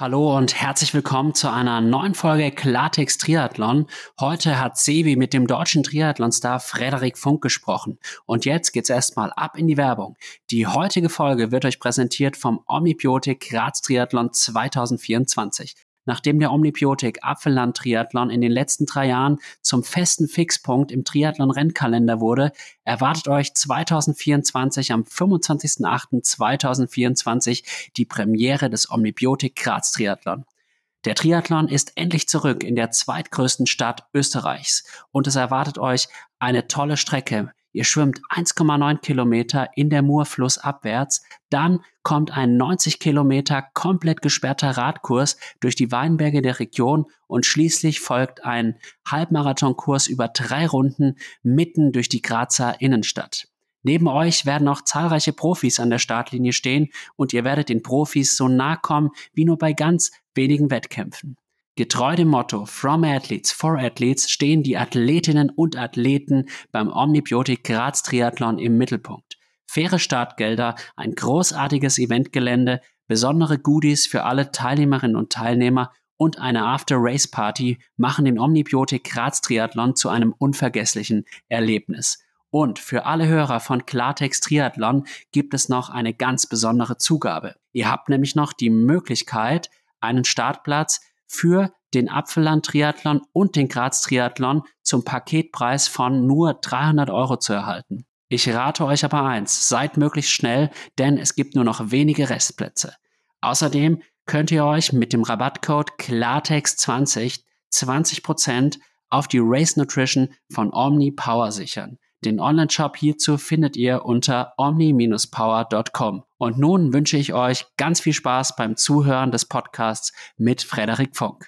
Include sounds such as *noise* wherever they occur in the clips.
Hallo und herzlich willkommen zu einer neuen Folge Klartext Triathlon. Heute hat Sebi mit dem deutschen Triathlon-Star Frederik Funk gesprochen. Und jetzt geht's erstmal ab in die Werbung. Die heutige Folge wird euch präsentiert vom Omnibiotik Graz Triathlon 2024 nachdem der Omnibiotik Apfelland Triathlon in den letzten drei Jahren zum festen Fixpunkt im Triathlon-Rennkalender wurde, erwartet euch 2024 am 25.08.2024 die Premiere des Omnibiotik Graz Triathlon. Der Triathlon ist endlich zurück in der zweitgrößten Stadt Österreichs und es erwartet euch eine tolle Strecke Ihr schwimmt 1,9 Kilometer in der Mur flussabwärts, dann kommt ein 90 Kilometer komplett gesperrter Radkurs durch die Weinberge der Region und schließlich folgt ein Halbmarathonkurs über drei Runden mitten durch die Grazer Innenstadt. Neben euch werden auch zahlreiche Profis an der Startlinie stehen und ihr werdet den Profis so nah kommen wie nur bei ganz wenigen Wettkämpfen. Getreu dem Motto From Athletes for Athletes stehen die Athletinnen und Athleten beim Omnibiotik Graz Triathlon im Mittelpunkt. Faire Startgelder, ein großartiges Eventgelände, besondere Goodies für alle Teilnehmerinnen und Teilnehmer und eine After-Race-Party machen den Omnibiotik Graz Triathlon zu einem unvergesslichen Erlebnis. Und für alle Hörer von Klartext Triathlon gibt es noch eine ganz besondere Zugabe. Ihr habt nämlich noch die Möglichkeit, einen Startplatz für den Apfelland-Triathlon und den Graz-Triathlon zum Paketpreis von nur 300 Euro zu erhalten. Ich rate euch aber eins, seid möglichst schnell, denn es gibt nur noch wenige Restplätze. Außerdem könnt ihr euch mit dem Rabattcode Klartext20 20% auf die Race Nutrition von Omni Power sichern. Den Online-Shop hierzu findet ihr unter omni-power.com. Und nun wünsche ich euch ganz viel Spaß beim Zuhören des Podcasts mit Frederik Funk.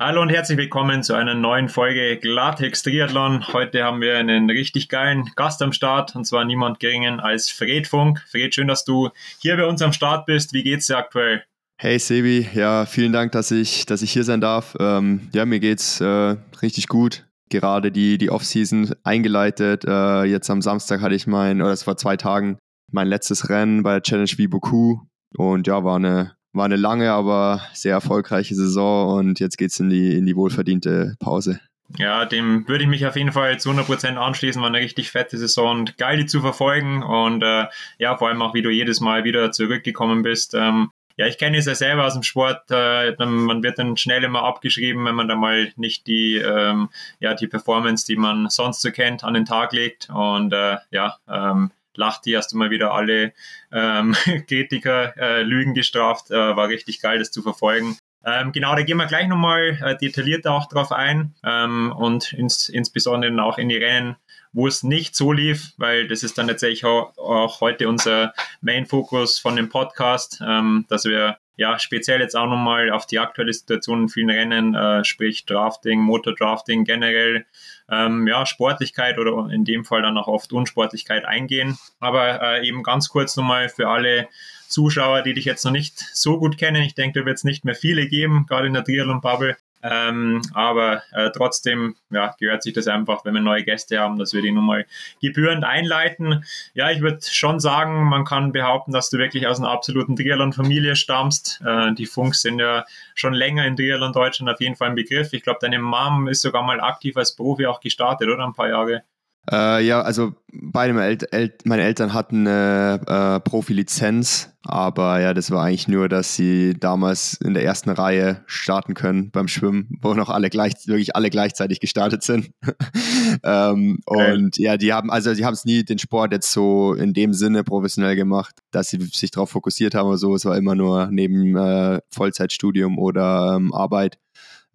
Hallo und herzlich willkommen zu einer neuen Folge Glatex Triathlon. Heute haben wir einen richtig geilen Gast am Start und zwar niemand geringen als Fred Funk. Fred, schön, dass du hier bei uns am Start bist. Wie geht's dir aktuell? Hey Sebi, ja, vielen Dank, dass ich, dass ich hier sein darf. Ähm, ja, mir geht's äh, richtig gut gerade die, die Offseason eingeleitet. Äh, jetzt am Samstag hatte ich mein, oder es vor zwei Tagen, mein letztes Rennen bei der Challenge Viboku. Und ja, war eine, war eine lange, aber sehr erfolgreiche Saison und jetzt geht es in die, in die wohlverdiente Pause. Ja, dem würde ich mich auf jeden Fall zu 100% anschließen. War eine richtig fette Saison und geil, die zu verfolgen. Und äh, ja, vor allem auch, wie du jedes Mal wieder zurückgekommen bist. Ähm, ja, ich kenne es ja selber aus dem Sport. Äh, man wird dann schnell immer abgeschrieben, wenn man da mal nicht die, ähm, ja, die Performance, die man sonst so kennt, an den Tag legt. Und äh, ja, ähm, lacht die erst einmal wieder alle ähm, *laughs* Kritiker äh, Lügen gestraft. Äh, war richtig geil, das zu verfolgen. Ähm, genau, da gehen wir gleich nochmal äh, detaillierter auch drauf ein ähm, und ins, insbesondere auch in die Rennen wo es nicht so lief, weil das ist dann tatsächlich auch, auch heute unser Main-Fokus von dem Podcast, ähm, dass wir ja speziell jetzt auch nochmal auf die aktuelle Situation in vielen Rennen, äh, sprich Drafting, Motordrafting generell, ähm, ja, Sportlichkeit oder in dem Fall dann auch oft Unsportlichkeit eingehen. Aber äh, eben ganz kurz nochmal für alle Zuschauer, die dich jetzt noch nicht so gut kennen. Ich denke, da wird es nicht mehr viele geben, gerade in der Triathlon-Bubble. Ähm, aber äh, trotzdem ja, gehört sich das einfach, wenn wir neue Gäste haben, dass wir die nochmal gebührend einleiten. Ja, ich würde schon sagen, man kann behaupten, dass du wirklich aus einer absoluten Triathlon-Familie stammst. Äh, die Funks sind ja schon länger in Triathlon Deutschland auf jeden Fall ein Begriff. Ich glaube, deine Mom ist sogar mal aktiv als Profi auch gestartet, oder? Ein paar Jahre. Äh, ja, also beide meine, El meine Eltern hatten eine äh, Profilizenz, aber ja, das war eigentlich nur, dass sie damals in der ersten Reihe starten können beim Schwimmen, wo noch alle gleich, wirklich alle gleichzeitig gestartet sind. *laughs* ähm, okay. Und ja, die haben, also sie haben es nie den Sport jetzt so in dem Sinne professionell gemacht, dass sie sich darauf fokussiert haben oder so. Es war immer nur neben äh, Vollzeitstudium oder ähm, Arbeit.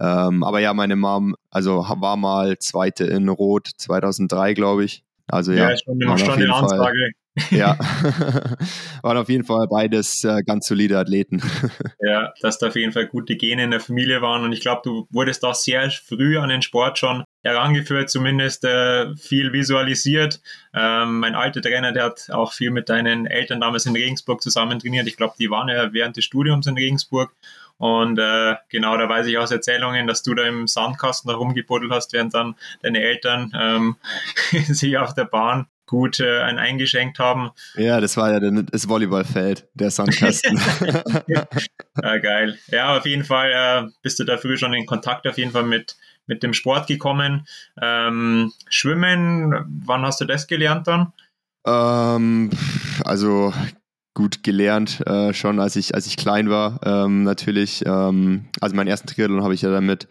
Ähm, aber ja, meine Mom, also war mal Zweite in Rot 2003, glaube ich. Also ja, ja schon, schon eine Ansage. ja, *laughs* *laughs* waren auf jeden Fall beides äh, ganz solide Athleten. *laughs* ja, dass da auf jeden Fall gute Gene in der Familie waren und ich glaube, du wurdest auch sehr früh an den Sport schon herangeführt, zumindest äh, viel visualisiert. Ähm, mein alter Trainer, der hat auch viel mit deinen Eltern damals in Regensburg zusammen trainiert. Ich glaube, die waren ja während des Studiums in Regensburg und äh, genau, da weiß ich aus Erzählungen, dass du da im Sandkasten herumgebuddelt hast, während dann deine Eltern ähm, *laughs* sich auf der Bahn gut äh, einen eingeschenkt haben. Ja, das war ja das Volleyballfeld, der Sandkasten. ja, *laughs* geil. Ja, auf jeden Fall äh, bist du da früh schon in Kontakt auf jeden Fall mit, mit dem Sport gekommen. Ähm, Schwimmen, wann hast du das gelernt dann? Ähm, also gut gelernt, äh, schon als ich, als ich klein war. Ähm, natürlich, ähm, also meinen ersten Triathlon habe ich ja damit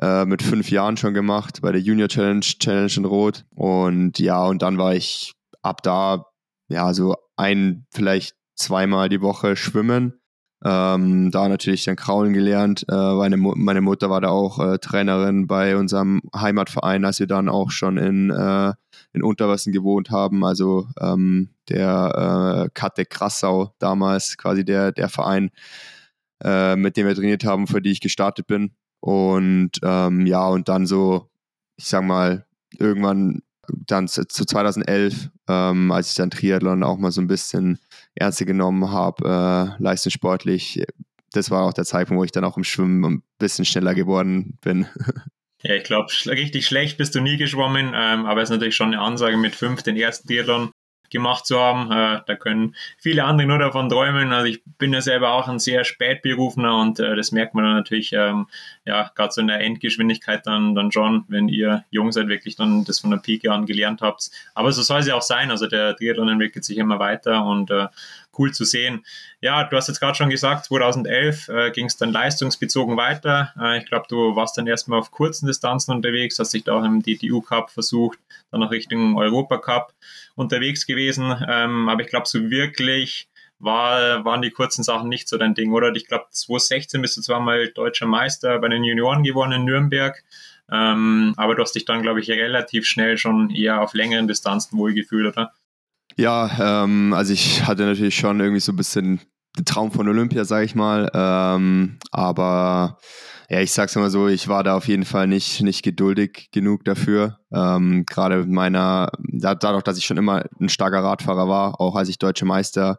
äh, mit fünf Jahren schon gemacht bei der Junior Challenge, Challenge in Rot. Und ja, und dann war ich ab da, ja, so ein, vielleicht zweimal die Woche schwimmen. Ähm, da natürlich dann Kraulen gelernt. Äh, meine, meine Mutter war da auch äh, Trainerin bei unserem Heimatverein, als wir dann auch schon in, äh, in Unterwassen gewohnt haben. Also ähm, der äh, Kate Krassau damals, quasi der, der Verein, äh, mit dem wir trainiert haben, für die ich gestartet bin. Und ähm, ja, und dann so, ich sag mal, irgendwann dann zu, zu 2011, ähm, als ich dann Triathlon auch mal so ein bisschen ernster genommen habe, äh, leistungssportlich. Das war auch der Zeitpunkt, wo ich dann auch im Schwimmen ein bisschen schneller geworden bin. *laughs* Ja, ich glaube, richtig schlecht bist du nie geschwommen, ähm, aber es ist natürlich schon eine Ansage mit fünf den ersten Triathlon gemacht zu haben. Äh, da können viele andere nur davon träumen. Also ich bin ja selber auch ein sehr spätberufener und äh, das merkt man dann natürlich, ähm, ja, gerade so in der Endgeschwindigkeit dann, dann schon, wenn ihr jung seid, wirklich dann das von der Pike an gelernt habt. Aber so soll es ja auch sein. Also der Triathlon entwickelt sich immer weiter und äh, cool zu sehen. Ja, du hast jetzt gerade schon gesagt, 2011 äh, ging es dann leistungsbezogen weiter. Äh, ich glaube, du warst dann erstmal auf kurzen Distanzen unterwegs, hast dich da auch im DTU Cup versucht, dann auch Richtung Europa Cup unterwegs gewesen. Ähm, aber ich glaube, so wirklich war, waren die kurzen Sachen nicht so dein Ding, oder? Ich glaube, 2016 bist du zweimal deutscher Meister bei den Junioren gewonnen in Nürnberg. Ähm, aber du hast dich dann, glaube ich, relativ schnell schon eher auf längeren Distanzen wohlgefühlt, oder? Ja, ähm, also ich hatte natürlich schon irgendwie so ein bisschen den Traum von Olympia, sage ich mal. Ähm, aber ja, ich sag's mal so, ich war da auf jeden Fall nicht, nicht geduldig genug dafür. Ähm, Gerade meiner, dadurch, dass ich schon immer ein starker Radfahrer war, auch als ich deutsche Meister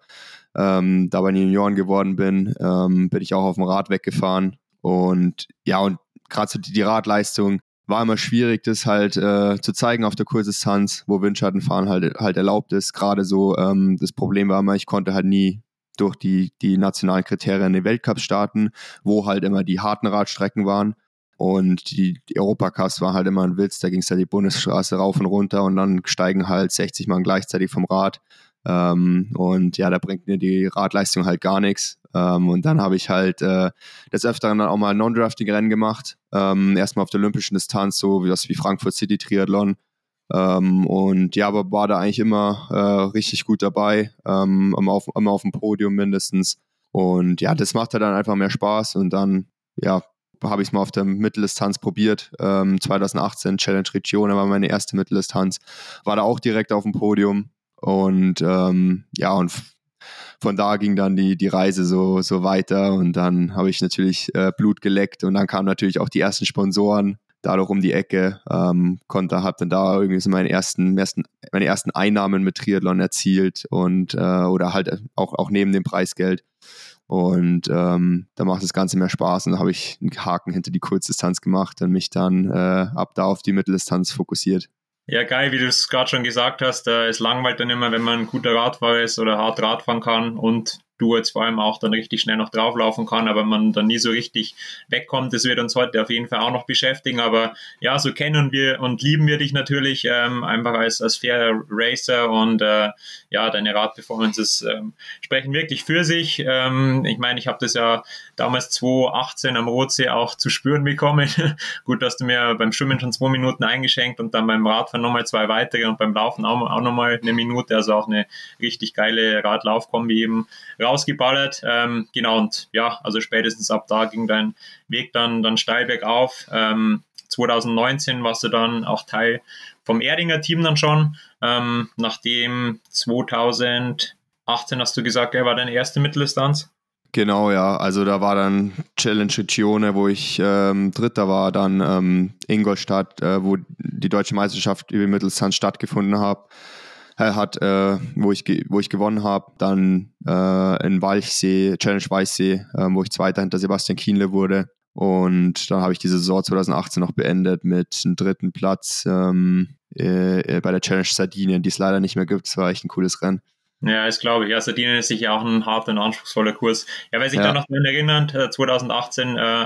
ähm, da bei den Junioren geworden bin, ähm, bin ich auch auf dem Rad weggefahren. Und ja, und gerade so die, Radleistung, war immer schwierig, das halt äh, zu zeigen auf der Kursdistanz, wo Windschattenfahren halt, halt erlaubt ist. Gerade so, ähm, das Problem war immer, ich konnte halt nie durch die, die nationalen Kriterien in den Weltcups starten, wo halt immer die harten Radstrecken waren. Und die, die Europacups war halt immer ein Witz, da ging es halt die Bundesstraße rauf und runter und dann steigen halt 60 Mann gleichzeitig vom Rad. Ähm, und ja, da bringt mir die Radleistung halt gar nichts. Ähm, und dann habe ich halt äh, des Öfteren dann auch mal Non-Drafting-Rennen gemacht. Ähm, erstmal auf der olympischen Distanz, so wie das wie Frankfurt City Triathlon. Ähm, und ja, aber war da eigentlich immer äh, richtig gut dabei, ähm, immer, auf, immer auf dem Podium mindestens. Und ja, das macht dann einfach mehr Spaß. Und dann, ja, habe ich es mal auf der Mitteldistanz probiert. Ähm, 2018 Challenge Regione war meine erste Mitteldistanz. War da auch direkt auf dem Podium. Und ähm, ja, und von da ging dann die, die Reise so, so weiter und dann habe ich natürlich äh, Blut geleckt und dann kamen natürlich auch die ersten Sponsoren dadurch um die Ecke, ähm, konnte, habe dann da irgendwie so meine ersten, ersten, meine ersten Einnahmen mit Triathlon erzielt und äh, oder halt auch, auch neben dem Preisgeld. Und ähm, da macht das Ganze mehr Spaß und da habe ich einen Haken hinter die Kurzdistanz gemacht und mich dann äh, ab da auf die Mitteldistanz fokussiert. Ja, geil, wie du es gerade schon gesagt hast, äh, es langweilt dann immer, wenn man ein guter Radfahrer ist oder hart Radfahren kann und du jetzt vor allem auch dann richtig schnell noch drauflaufen kann, aber man dann nie so richtig wegkommt. Das wird uns heute auf jeden Fall auch noch beschäftigen. Aber ja, so kennen wir und lieben wir dich natürlich ähm, einfach als, als fairer Racer und äh, ja, deine Radperformances ähm, sprechen wirklich für sich. Ähm, ich meine, ich habe das ja damals 2018 am Rotsee auch zu spüren bekommen. *laughs* Gut, dass du mir beim Schwimmen schon zwei Minuten eingeschenkt und dann beim Radfahren nochmal zwei weitere und beim Laufen auch, auch nochmal eine Minute. Also auch eine richtig geile Radlaufkombi eben rausgeballert. Ähm, genau, und ja, also spätestens ab da ging dein Weg dann, dann steil bergauf. Ähm, 2019 warst du dann auch Teil vom Erdinger Team dann schon, ähm, nachdem 2018 hast du gesagt, er war deine erste Mitteldistanz. Genau, ja. Also da war dann Challenge Regione, wo ich ähm, Dritter war, dann ähm, Ingolstadt, äh, wo die deutsche Meisterschaft über Mitteldistanz stattgefunden hat hat, äh, wo, ich wo ich gewonnen habe. Dann äh, in Walchsee, Challenge Weichsee, äh, wo ich Zweiter hinter Sebastian Kienle wurde. Und dann habe ich die Saison 2018 noch beendet mit einem dritten Platz ähm, äh, bei der Challenge Sardinien, die es leider nicht mehr gibt. Es war echt ein cooles Rennen. Ja, das glaube ich. Ja, Sardinien ist sicher auch ein harter und anspruchsvoller Kurs. Ja, wer sich ja. da noch dran erinnert, 2018 äh,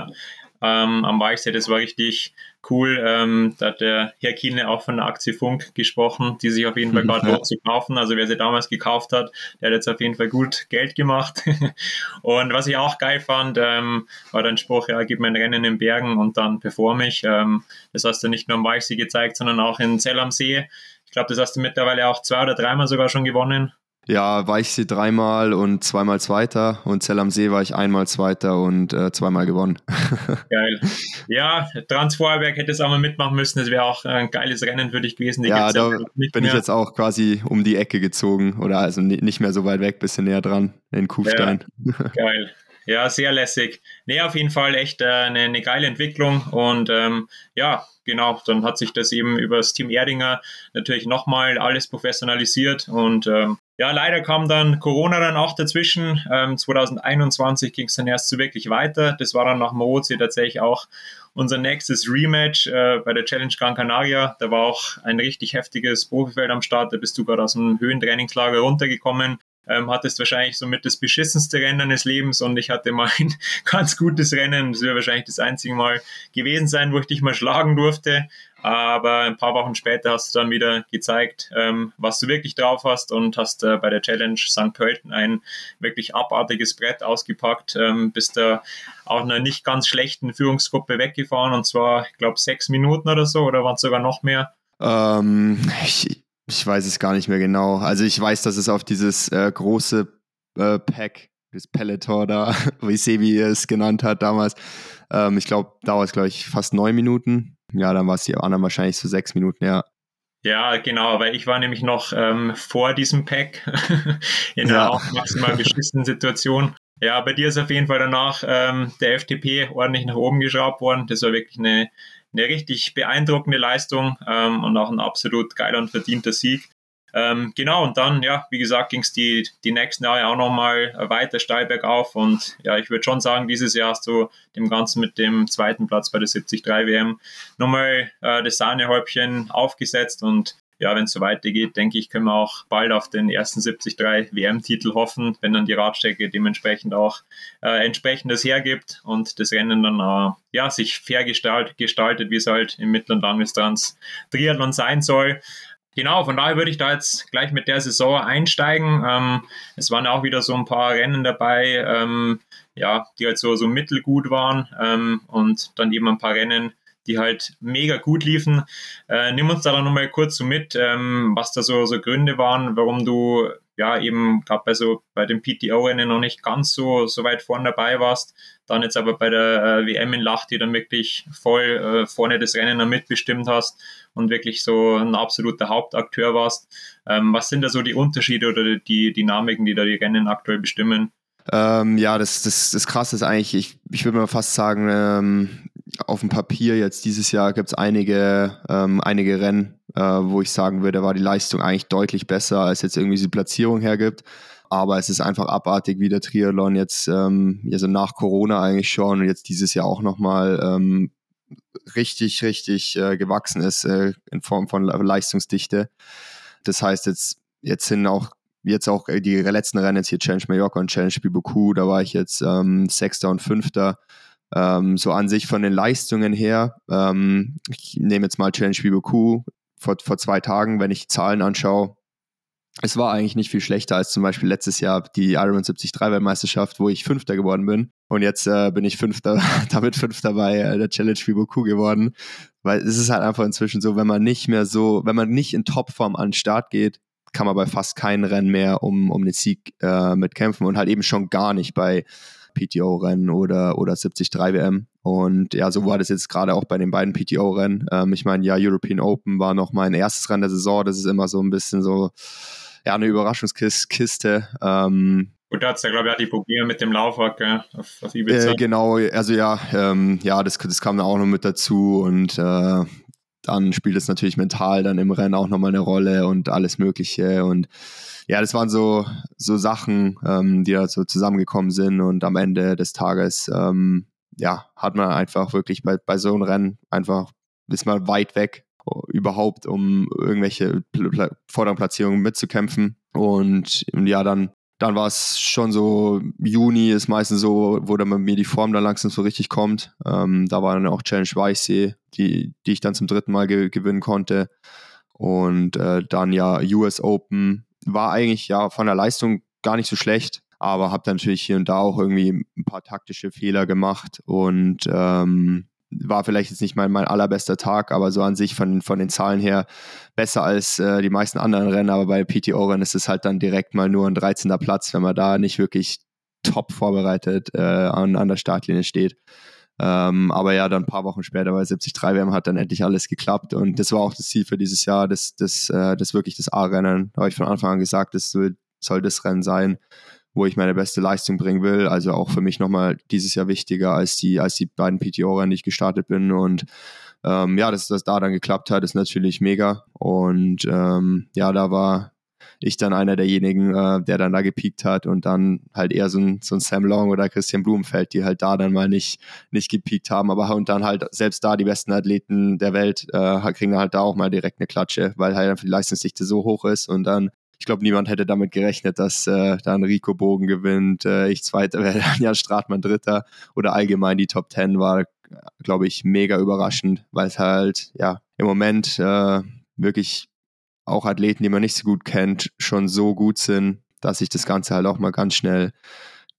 ähm, am Walchsee. Das war richtig cool. Ähm, da hat der Herr Kiene auch von der Aktie Funk gesprochen, die sich auf jeden Fall gerade *laughs* ja. zu kaufen. Also wer sie damals gekauft hat, der hat jetzt auf jeden Fall gut Geld gemacht. *laughs* und was ich auch geil fand, ähm, war dein Spruch, ja, gib mir ein Rennen in den Bergen und dann performe ich. Ähm, das hast du nicht nur am Walchsee gezeigt, sondern auch in Zell am See. Ich glaube, das hast du mittlerweile auch zwei oder dreimal sogar schon gewonnen. Ja, war ich sie dreimal und zweimal Zweiter und Zell am See war ich einmal Zweiter und äh, zweimal gewonnen. *laughs* Geil. Ja, Transvorberg hätte es auch mal mitmachen müssen. Das wäre auch ein geiles Rennen für dich gewesen. Die ja, da bin mehr. ich jetzt auch quasi um die Ecke gezogen oder also nicht mehr so weit weg, bisschen näher dran in Kufstein. Ja, geil. Ja, sehr lässig. Nee, auf jeden Fall echt äh, eine, eine geile Entwicklung und ähm, ja, genau, dann hat sich das eben über das Team Erdinger natürlich nochmal alles professionalisiert und ähm, ja, leider kam dann Corona dann auch dazwischen. Ähm, 2021 ging es dann erst so wirklich weiter. Das war dann nach Mozi tatsächlich auch unser nächstes Rematch äh, bei der Challenge Gran Canaria. Da war auch ein richtig heftiges Profifeld am Start. Da bist du gerade aus dem Höhentrainingslager runtergekommen ähm, hattest wahrscheinlich somit das beschissenste Rennen deines Lebens und ich hatte mal *laughs* ein ganz gutes Rennen. Das wäre wahrscheinlich das einzige Mal gewesen sein, wo ich dich mal schlagen durfte. Aber ein paar Wochen später hast du dann wieder gezeigt, ähm, was du wirklich drauf hast und hast äh, bei der Challenge St. Pölten ein wirklich abartiges Brett ausgepackt. Ähm, bist da auch einer nicht ganz schlechten Führungsgruppe weggefahren und zwar, ich glaube, sechs Minuten oder so oder waren es sogar noch mehr? Ähm, ich, ich weiß es gar nicht mehr genau. Also ich weiß, dass es auf dieses äh, große äh, Pack, das Peloton da, *laughs* wie Sebi es genannt hat damals, ähm, ich glaube, dauert es, glaube ich, fast neun Minuten. Ja, dann war es die anderen wahrscheinlich so sechs Minuten, ja. Ja, genau, weil ich war nämlich noch ähm, vor diesem Pack *laughs* in einer ja. auch maximal beschissenen Situation. Ja, bei dir ist auf jeden Fall danach ähm, der FTP ordentlich nach oben geschraubt worden. Das war wirklich eine eine richtig beeindruckende Leistung ähm, und auch ein absolut geiler und verdienter Sieg. Ähm, genau, und dann, ja, wie gesagt, ging es die, die nächsten Jahre auch nochmal weiter steil bergauf. Und ja, ich würde schon sagen, dieses Jahr hast du dem Ganzen mit dem zweiten Platz bei der 73 WM nochmal äh, das Sahnehäubchen aufgesetzt. Und ja, wenn es so weitergeht, denke ich, können wir auch bald auf den ersten 73 WM-Titel hoffen, wenn dann die Radstrecke dementsprechend auch äh, entsprechendes hergibt und das Rennen dann äh, ja, sich fair gestalt, gestaltet, wie es halt im Mittel- und Langdistanz Triathlon sein soll. Genau, von daher würde ich da jetzt gleich mit der Saison einsteigen. Ähm, es waren auch wieder so ein paar Rennen dabei, ähm, ja, die halt so, so mittelgut waren ähm, und dann eben ein paar Rennen, die halt mega gut liefen. Äh, nimm uns da dann nochmal kurz so mit, ähm, was da so, so Gründe waren, warum du ja eben gerade bei so bei dem PTO-Rennen noch nicht ganz so, so weit vorne dabei warst, dann jetzt aber bei der äh, WM in Lahti dann wirklich voll äh, vorne das Rennen dann mitbestimmt hast und wirklich so ein absoluter Hauptakteur warst. Ähm, was sind da so die Unterschiede oder die Dynamiken, die da die Rennen aktuell bestimmen? Ähm, ja, das, das, das Krasse ist eigentlich, ich, ich würde mal fast sagen, ähm, auf dem Papier jetzt dieses Jahr gibt es einige, ähm, einige Rennen, äh, wo ich sagen würde, war die Leistung eigentlich deutlich besser, als jetzt irgendwie die Platzierung hergibt. Aber es ist einfach abartig, wie der Triathlon jetzt, ähm, also nach Corona eigentlich schon und jetzt dieses Jahr auch nochmal ähm, richtig, richtig äh, gewachsen ist äh, in Form von Leistungsdichte. Das heißt, jetzt, jetzt sind auch jetzt auch die letzten Rennen jetzt hier Challenge Mallorca und Challenge Biboku, da war ich jetzt ähm, Sechster und Fünfter. Ähm, so an sich von den Leistungen her, ähm, ich nehme jetzt mal Challenge Biboku vor, vor zwei Tagen, wenn ich Zahlen anschaue, es war eigentlich nicht viel schlechter als zum Beispiel letztes Jahr die Ironman 73 Weltmeisterschaft, wo ich Fünfter geworden bin. Und jetzt äh, bin ich Fünfter, *laughs* damit Fünfter bei äh, der Challenge Biboku geworden. Weil es ist halt einfach inzwischen so, wenn man nicht mehr so, wenn man nicht in Topform an den Start geht, kann man bei fast keinem Rennen mehr um, um den Sieg äh, mitkämpfen und halt eben schon gar nicht bei PTO-Rennen oder, oder 73 WM. Und ja, so war das jetzt gerade auch bei den beiden PTO-Rennen. Ähm, ich meine, ja, European Open war noch mein erstes Rennen der Saison. Das ist immer so ein bisschen so, ja, eine Überraschungskiste. Ähm, Gut, da hat es ja, glaube ich, auch die Probleme mit dem Laufwerk gell, auf, auf Ibiza. Äh, genau, also ja, ähm, ja, das, das kam dann auch noch mit dazu und äh, dann spielt es natürlich mental dann im Rennen auch nochmal eine Rolle und alles Mögliche. Und ja, das waren so, so Sachen, ähm, die da so zusammengekommen sind und am Ende des Tages ähm, ja, hat man einfach wirklich bei, bei so einem Rennen einfach, ist man weit weg überhaupt, um irgendwelche vorderen Platzierungen mitzukämpfen. Und ja, dann, dann war es schon so, Juni ist meistens so, wo dann bei mir die Form dann langsam so richtig kommt. Ähm, da war dann auch Challenge Weichsee, die, die ich dann zum dritten Mal ge gewinnen konnte. Und äh, dann ja US Open war eigentlich ja von der Leistung gar nicht so schlecht, aber habe natürlich hier und da auch irgendwie ein paar taktische Fehler gemacht und ähm, war vielleicht jetzt nicht mein, mein allerbester Tag, aber so an sich von, von den Zahlen her besser als äh, die meisten anderen Rennen. Aber bei PTO-Rennen ist es halt dann direkt mal nur ein 13. Platz, wenn man da nicht wirklich top vorbereitet äh, an, an der Startlinie steht. Ähm, aber ja, dann ein paar Wochen später bei 73 WM hat dann endlich alles geklappt und das war auch das Ziel für dieses Jahr, das, das, äh, das wirklich das A-Rennen. Habe ich von Anfang an gesagt, das soll, soll das Rennen sein wo ich meine beste Leistung bringen will. Also auch für mich nochmal dieses Jahr wichtiger als die, als die beiden PTO-Rennen, die ich gestartet bin. Und ähm, ja, dass das da dann geklappt hat, ist natürlich mega. Und ähm, ja, da war ich dann einer derjenigen, äh, der dann da gepiekt hat und dann halt eher so ein, so ein Sam Long oder Christian Blumenfeld, die halt da dann mal nicht, nicht gepiekt haben, aber und dann halt selbst da die besten Athleten der Welt äh, kriegen halt da auch mal direkt eine Klatsche, weil halt einfach die Leistungsdichte so hoch ist und dann ich glaube, niemand hätte damit gerechnet, dass äh, dann Rico Bogen gewinnt, äh, ich Zweiter *laughs* werde, Jan Stratmann Dritter oder allgemein die Top Ten war, glaube ich, mega überraschend, weil es halt, ja, im Moment äh, wirklich auch Athleten, die man nicht so gut kennt, schon so gut sind, dass ich das Ganze halt auch mal ganz schnell,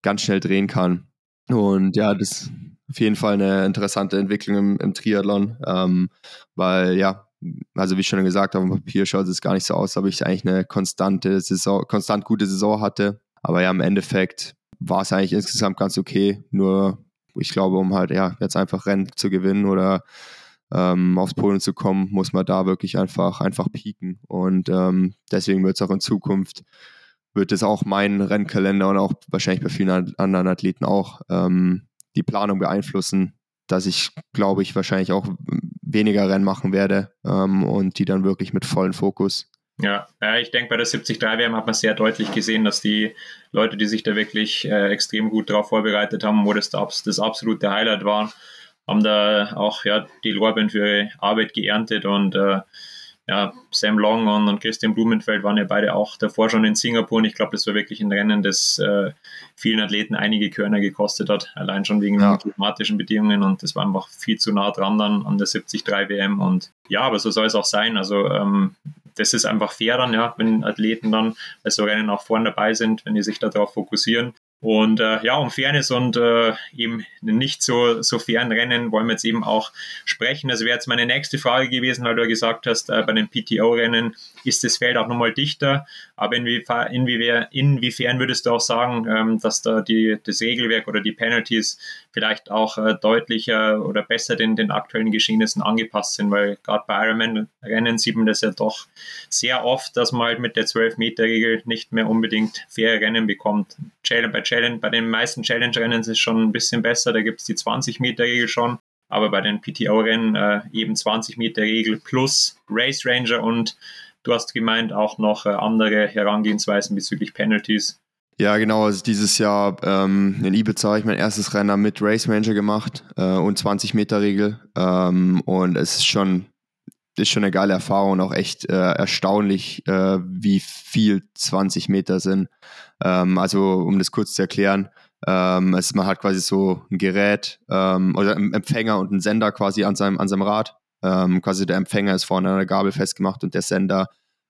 ganz schnell drehen kann. Und ja, das ist auf jeden Fall eine interessante Entwicklung im, im Triathlon, ähm, weil ja, also wie schon gesagt, auf dem Papier schaut es gar nicht so aus, ob ich eigentlich eine konstante Saison, konstant gute Saison hatte. Aber ja, im Endeffekt war es eigentlich insgesamt ganz okay. Nur ich glaube, um halt ja jetzt einfach Rennen zu gewinnen oder ähm, aufs Polen zu kommen, muss man da wirklich einfach einfach pieken. Und ähm, deswegen wird es auch in Zukunft wird es auch mein Rennkalender und auch wahrscheinlich bei vielen anderen Athleten auch ähm, die Planung beeinflussen, dass ich, glaube ich, wahrscheinlich auch weniger Rennen machen werde ähm, und die dann wirklich mit vollen Fokus. Ja, ich denke, bei der 73 WM hat man sehr deutlich gesehen, dass die Leute, die sich da wirklich äh, extrem gut darauf vorbereitet haben, wo das das, das absolute Highlight war, haben da auch ja, die Lorbeeren für ihre Arbeit geerntet und äh, ja, Sam Long und, und, Christian Blumenfeld waren ja beide auch davor schon in Singapur und ich glaube, das war wirklich ein Rennen, das äh, vielen Athleten einige Körner gekostet hat, allein schon wegen ja. den klimatischen Bedingungen und das war einfach viel zu nah dran dann an der 73 WM und ja, aber so soll es auch sein. Also ähm, das ist einfach fair dann, ja, wenn Athleten dann bei so Rennen auch vorne dabei sind, wenn die sich darauf fokussieren. Und äh, ja, um Fairness und äh, eben nicht so, so fairen Rennen wollen wir jetzt eben auch sprechen. Das wäre jetzt meine nächste Frage gewesen, weil du ja gesagt hast, äh, bei den PTO-Rennen ist das Feld auch nochmal dichter. Aber inwiefern, würdest du auch sagen, ähm, dass da die, das Regelwerk oder die Penalties vielleicht auch äh, deutlicher oder besser den, den aktuellen Geschehnissen angepasst sind? Weil gerade bei Ironman-Rennen sieht man das ja doch sehr oft, dass man halt mit der 12-Meter-Regel nicht mehr unbedingt faire Rennen bekommt. Bei Challenge, bei den meisten Challenge-Rennen ist es schon ein bisschen besser, da gibt es die 20-Meter-Regel schon, aber bei den PTO-Rennen äh, eben 20-Meter-Regel plus Race Ranger und du hast gemeint auch noch äh, andere Herangehensweisen bezüglich Penalties. Ja, genau. Also dieses Jahr ähm, in Ibiza habe ich mein erstes Rennen mit Race Ranger gemacht äh, und 20 Meter Regel. Ähm, und es ist schon, ist schon eine geile Erfahrung und auch echt äh, erstaunlich, äh, wie viel 20 Meter sind. Ähm, also um das kurz zu erklären, ähm, es, man hat quasi so ein Gerät ähm, oder einen Empfänger und einen Sender quasi an seinem, an seinem Rad. Ähm, quasi der Empfänger ist vorne an der Gabel festgemacht und der Sender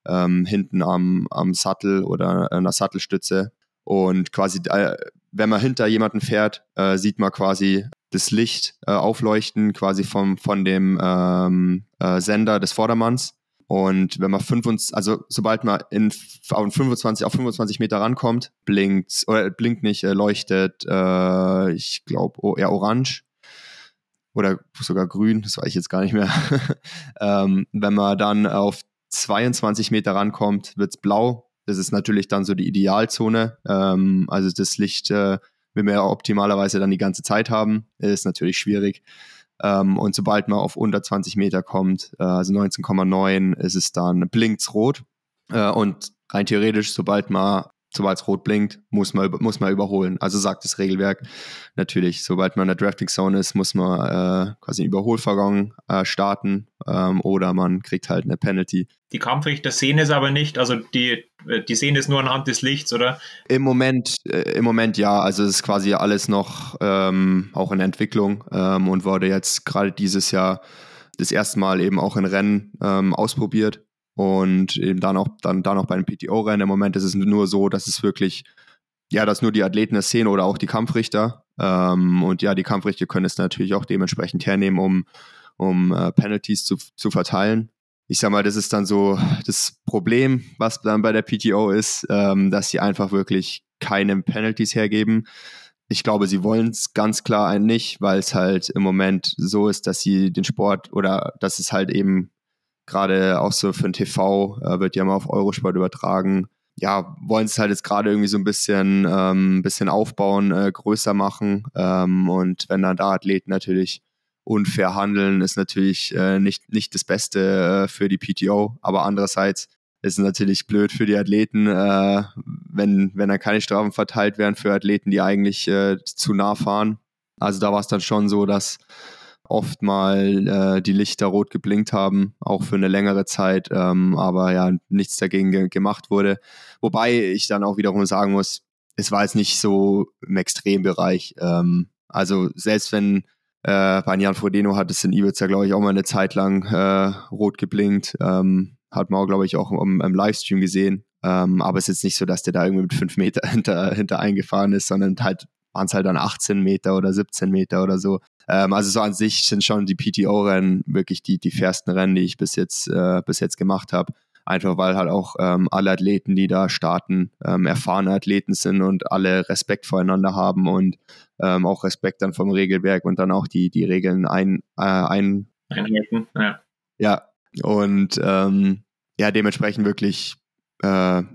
ähm, hinten am, am Sattel oder an der Sattelstütze. Und quasi, äh, wenn man hinter jemanden fährt, äh, sieht man quasi das Licht äh, aufleuchten, quasi vom, von dem ähm, äh, Sender des Vordermanns. Und wenn man 25, also sobald man in, auf 25, auf 25 Meter rankommt, blinkt, oder blinkt nicht, äh, leuchtet, äh, ich glaube, oh, eher orange oder sogar grün, das weiß ich jetzt gar nicht mehr. *laughs* ähm, wenn man dann auf 22 Meter rankommt, wird es blau. Das ist natürlich dann so die Idealzone. Ähm, also das Licht äh, will man optimalerweise dann die ganze Zeit haben. Ist natürlich schwierig. Ähm, und sobald man auf unter 20 Meter kommt, äh, also 19,9, ist es dann blinkt's rot. Äh, und rein theoretisch, sobald man sobald es rot blinkt, muss man, muss man überholen. Also sagt das Regelwerk natürlich, sobald man in der Drafting Zone ist, muss man äh, quasi einen Überholvorgang äh, starten ähm, oder man kriegt halt eine Penalty. Die Kampfrichter sehen es aber nicht, also die, die sehen es nur anhand des Lichts, oder? Im Moment, äh, im Moment ja, also es ist quasi alles noch ähm, auch in Entwicklung ähm, und wurde jetzt gerade dieses Jahr das erste Mal eben auch in Rennen ähm, ausprobiert und eben dann auch, dann, dann auch bei den PTO-Rennen. Im Moment ist es nur so, dass es wirklich, ja, dass nur die Athleten das sehen oder auch die Kampfrichter. Ähm, und ja, die Kampfrichter können es natürlich auch dementsprechend hernehmen, um, um äh, Penalties zu, zu verteilen. Ich sag mal, das ist dann so das Problem, was dann bei der PTO ist, ähm, dass sie einfach wirklich keine Penalties hergeben. Ich glaube, sie wollen es ganz klar nicht, weil es halt im Moment so ist, dass sie den Sport oder dass es halt eben gerade auch so für den TV, äh, wird ja mal auf Eurosport übertragen. Ja, wollen es halt jetzt gerade irgendwie so ein bisschen, ähm, bisschen aufbauen, äh, größer machen. Ähm, und wenn dann da Athleten natürlich unfair handeln, ist natürlich äh, nicht, nicht das Beste äh, für die PTO. Aber andererseits ist es natürlich blöd für die Athleten, äh, wenn, wenn dann keine Strafen verteilt werden für Athleten, die eigentlich äh, zu nah fahren. Also da war es dann schon so, dass oft mal äh, die Lichter rot geblinkt haben, auch für eine längere Zeit, ähm, aber ja, nichts dagegen ge gemacht wurde. Wobei ich dann auch wiederum sagen muss, es war jetzt nicht so im Extrembereich. Ähm, also selbst wenn äh, bei Jan Frodeno hat es in Ibiza, glaube ich, auch mal eine Zeit lang äh, rot geblinkt. Ähm, hat man auch, glaube ich, auch im, im Livestream gesehen. Ähm, aber es ist jetzt nicht so, dass der da irgendwie mit fünf Meter *laughs* hinter, hinter eingefahren ist, sondern halt waren es halt dann 18 Meter oder 17 Meter oder so. Ähm, also so an sich sind schon die PTO-Rennen wirklich die, die fairsten Rennen, die ich bis jetzt, äh, bis jetzt gemacht habe. Einfach weil halt auch ähm, alle Athleten, die da starten, ähm, erfahrene Athleten sind und alle Respekt voreinander haben und ähm, auch Respekt dann vom Regelwerk und dann auch die, die Regeln ein, äh, ein einhalten. Ja. ja, und ähm, ja, dementsprechend wirklich äh,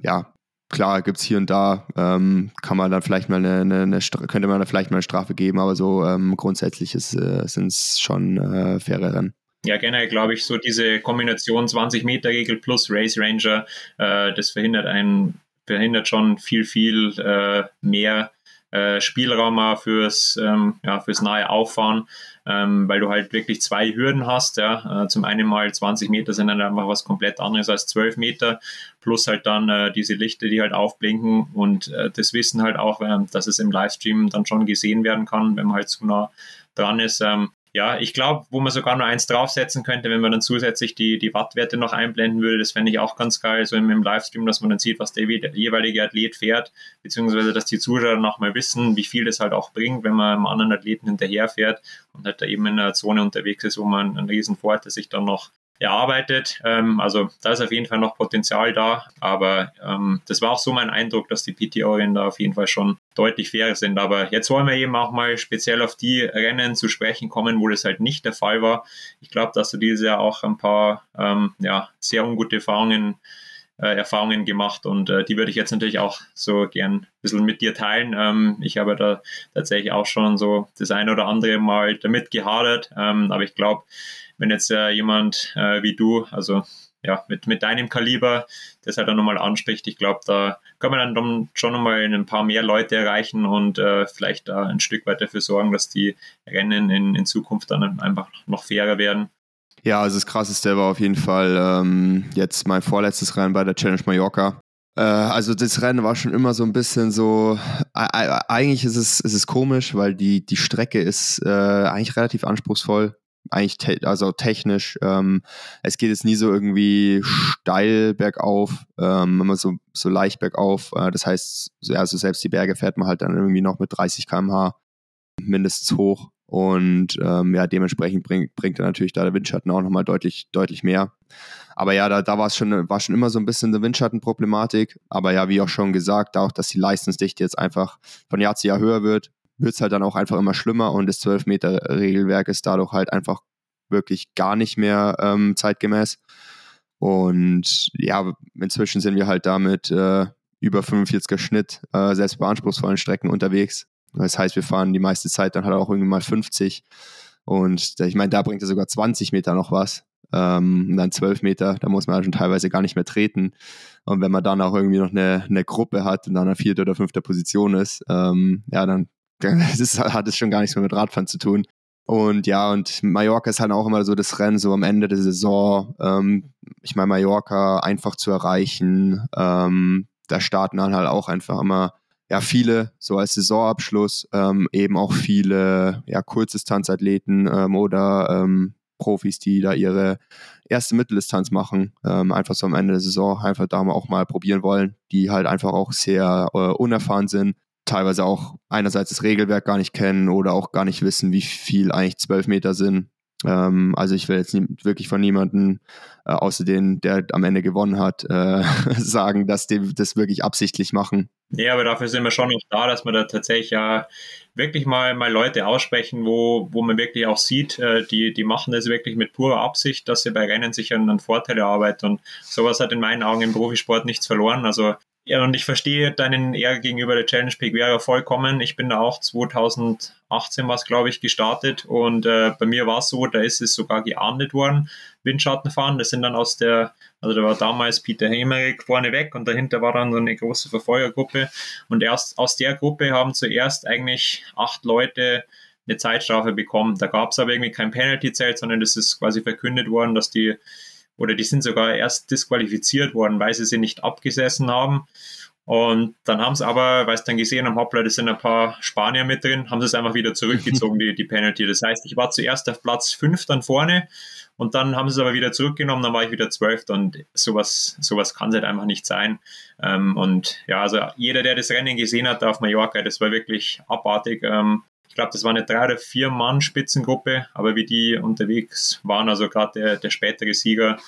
ja, klar gibt es hier und da, ähm, kann man dann vielleicht mal eine, eine, eine könnte man da vielleicht mal eine Strafe geben, aber so ähm, grundsätzlich äh, sind es schon äh, faire Rennen. Ja, generell glaube ich, so diese Kombination 20-Meter-Regel plus Race Ranger, äh, das verhindert einen, verhindert schon viel, viel äh, mehr äh, Spielraum auch fürs, ähm, ja, fürs nahe Auffahren, ähm, weil du halt wirklich zwei Hürden hast. Ja. Äh, zum einen mal 20 Meter sind dann einfach was komplett anderes als 12 Meter, plus halt dann äh, diese Lichter, die halt aufblinken und äh, das Wissen halt auch, ähm, dass es im Livestream dann schon gesehen werden kann, wenn man halt zu nah dran ist. Ähm, ja, ich glaube, wo man sogar nur eins draufsetzen könnte, wenn man dann zusätzlich die, die Wattwerte noch einblenden würde, das fände ich auch ganz geil, so im, im Livestream, dass man dann sieht, was der, der jeweilige Athlet fährt, beziehungsweise dass die Zuschauer noch mal wissen, wie viel das halt auch bringt, wenn man einem anderen Athleten hinterher fährt und halt da eben in einer Zone unterwegs ist, wo man einen riesen Vorteil sich dann noch erarbeitet. Ähm, also da ist auf jeden Fall noch Potenzial da, aber ähm, das war auch so mein Eindruck, dass die PTO-Rennen da auf jeden Fall schon deutlich fairer sind. Aber jetzt wollen wir eben auch mal speziell auf die Rennen zu sprechen kommen, wo das halt nicht der Fall war. Ich glaube, dass du dieses Jahr auch ein paar ähm, ja, sehr ungute Erfahrungen äh, Erfahrungen gemacht und äh, die würde ich jetzt natürlich auch so gern ein bisschen mit dir teilen. Ähm, ich habe da tatsächlich auch schon so das ein oder andere Mal damit gehadert, ähm, aber ich glaube, wenn jetzt äh, jemand äh, wie du, also ja, mit, mit deinem Kaliber, das halt dann nochmal anspricht, ich glaube, da kann man dann schon nochmal ein paar mehr Leute erreichen und äh, vielleicht da ein Stück weit dafür sorgen, dass die Rennen in, in Zukunft dann einfach noch fairer werden. Ja, also das Krasseste war auf jeden Fall ähm, jetzt mein vorletztes Rennen bei der Challenge Mallorca. Äh, also das Rennen war schon immer so ein bisschen so, eigentlich ist es, ist es komisch, weil die, die Strecke ist äh, eigentlich relativ anspruchsvoll eigentlich te also technisch. Ähm, es geht jetzt nie so irgendwie steil bergauf, ähm, immer so, so leicht bergauf. Äh, das heißt, also selbst die Berge fährt man halt dann irgendwie noch mit 30 km/h mindestens hoch. Und ähm, ja, dementsprechend bringt, bringt er natürlich da der Windschatten auch nochmal deutlich, deutlich mehr. Aber ja, da, da war es schon, war schon immer so ein bisschen eine Windschattenproblematik. Aber ja, wie auch schon gesagt, auch, dass die Leistungsdichte jetzt einfach von Jahr zu Jahr höher wird, wird es halt dann auch einfach immer schlimmer und das 12-Meter-Regelwerk ist dadurch halt einfach wirklich gar nicht mehr ähm, zeitgemäß. Und ja, inzwischen sind wir halt damit äh, über 45er Schnitt, äh, selbst bei anspruchsvollen Strecken unterwegs. Das heißt, wir fahren die meiste Zeit dann halt auch irgendwie mal 50. Und ich meine, da bringt er sogar 20 Meter noch was. Ähm, dann 12 Meter, da muss man halt schon teilweise gar nicht mehr treten. Und wenn man dann auch irgendwie noch eine, eine Gruppe hat und dann eine vierte oder fünfte Position ist, ähm, ja, dann, ist, *laughs* hat es schon gar nichts mehr mit Radfahren zu tun. Und ja, und Mallorca ist halt auch immer so das Rennen, so am Ende der Saison. Ähm, ich meine, Mallorca einfach zu erreichen. Ähm, da starten dann halt auch einfach immer ja viele, so als Saisonabschluss, ähm, eben auch viele ja, Kurzdistanzathleten ähm, oder ähm, Profis, die da ihre erste Mitteldistanz machen, ähm, einfach so am Ende der Saison einfach da auch mal probieren wollen, die halt einfach auch sehr äh, unerfahren sind, teilweise auch einerseits das Regelwerk gar nicht kennen oder auch gar nicht wissen, wie viel eigentlich zwölf Meter sind. Ähm, also ich will jetzt nie, wirklich von niemandem, äh, außer den, der am Ende gewonnen hat, äh, *laughs* sagen, dass die das wirklich absichtlich machen. Ja, aber dafür sind wir schon noch da, dass wir da tatsächlich ja wirklich mal, mal Leute aussprechen, wo, wo man wirklich auch sieht, äh, die, die machen das wirklich mit purer Absicht, dass sie bei Rennen sich einen, einen Vorteil erarbeiten. Und sowas hat in meinen Augen im Profisport nichts verloren. Also ja, und ich verstehe deinen Ärger gegenüber der Challenge Peak Vera vollkommen. Ich bin da auch 2018 was, glaube ich, gestartet und äh, bei mir war es so, da ist es sogar geahndet worden, Windschattenfahren. Das sind dann aus der, also da war damals Peter Hemerick vorne weg und dahinter war dann so eine große Verfolgergruppe und erst aus der Gruppe haben zuerst eigentlich acht Leute eine Zeitstrafe bekommen. Da gab es aber irgendwie kein Penalty-Zelt, sondern das ist quasi verkündet worden, dass die oder die sind sogar erst disqualifiziert worden, weil sie sie nicht abgesessen haben. Und dann haben sie aber, weil sie dann gesehen haben, hoppla, da sind ein paar Spanier mit drin, haben sie es einfach wieder zurückgezogen, die, die Penalty. Das heißt, ich war zuerst auf Platz 5 dann vorne und dann haben sie es aber wieder zurückgenommen, dann war ich wieder 12. und sowas, sowas kann es halt einfach nicht sein. Ähm, und ja, also jeder, der das Rennen gesehen hat auf Mallorca, das war wirklich abartig. Ich glaube, das war eine drei- oder vier Mann-Spitzengruppe, aber wie die unterwegs waren, also gerade der, der spätere Sieger,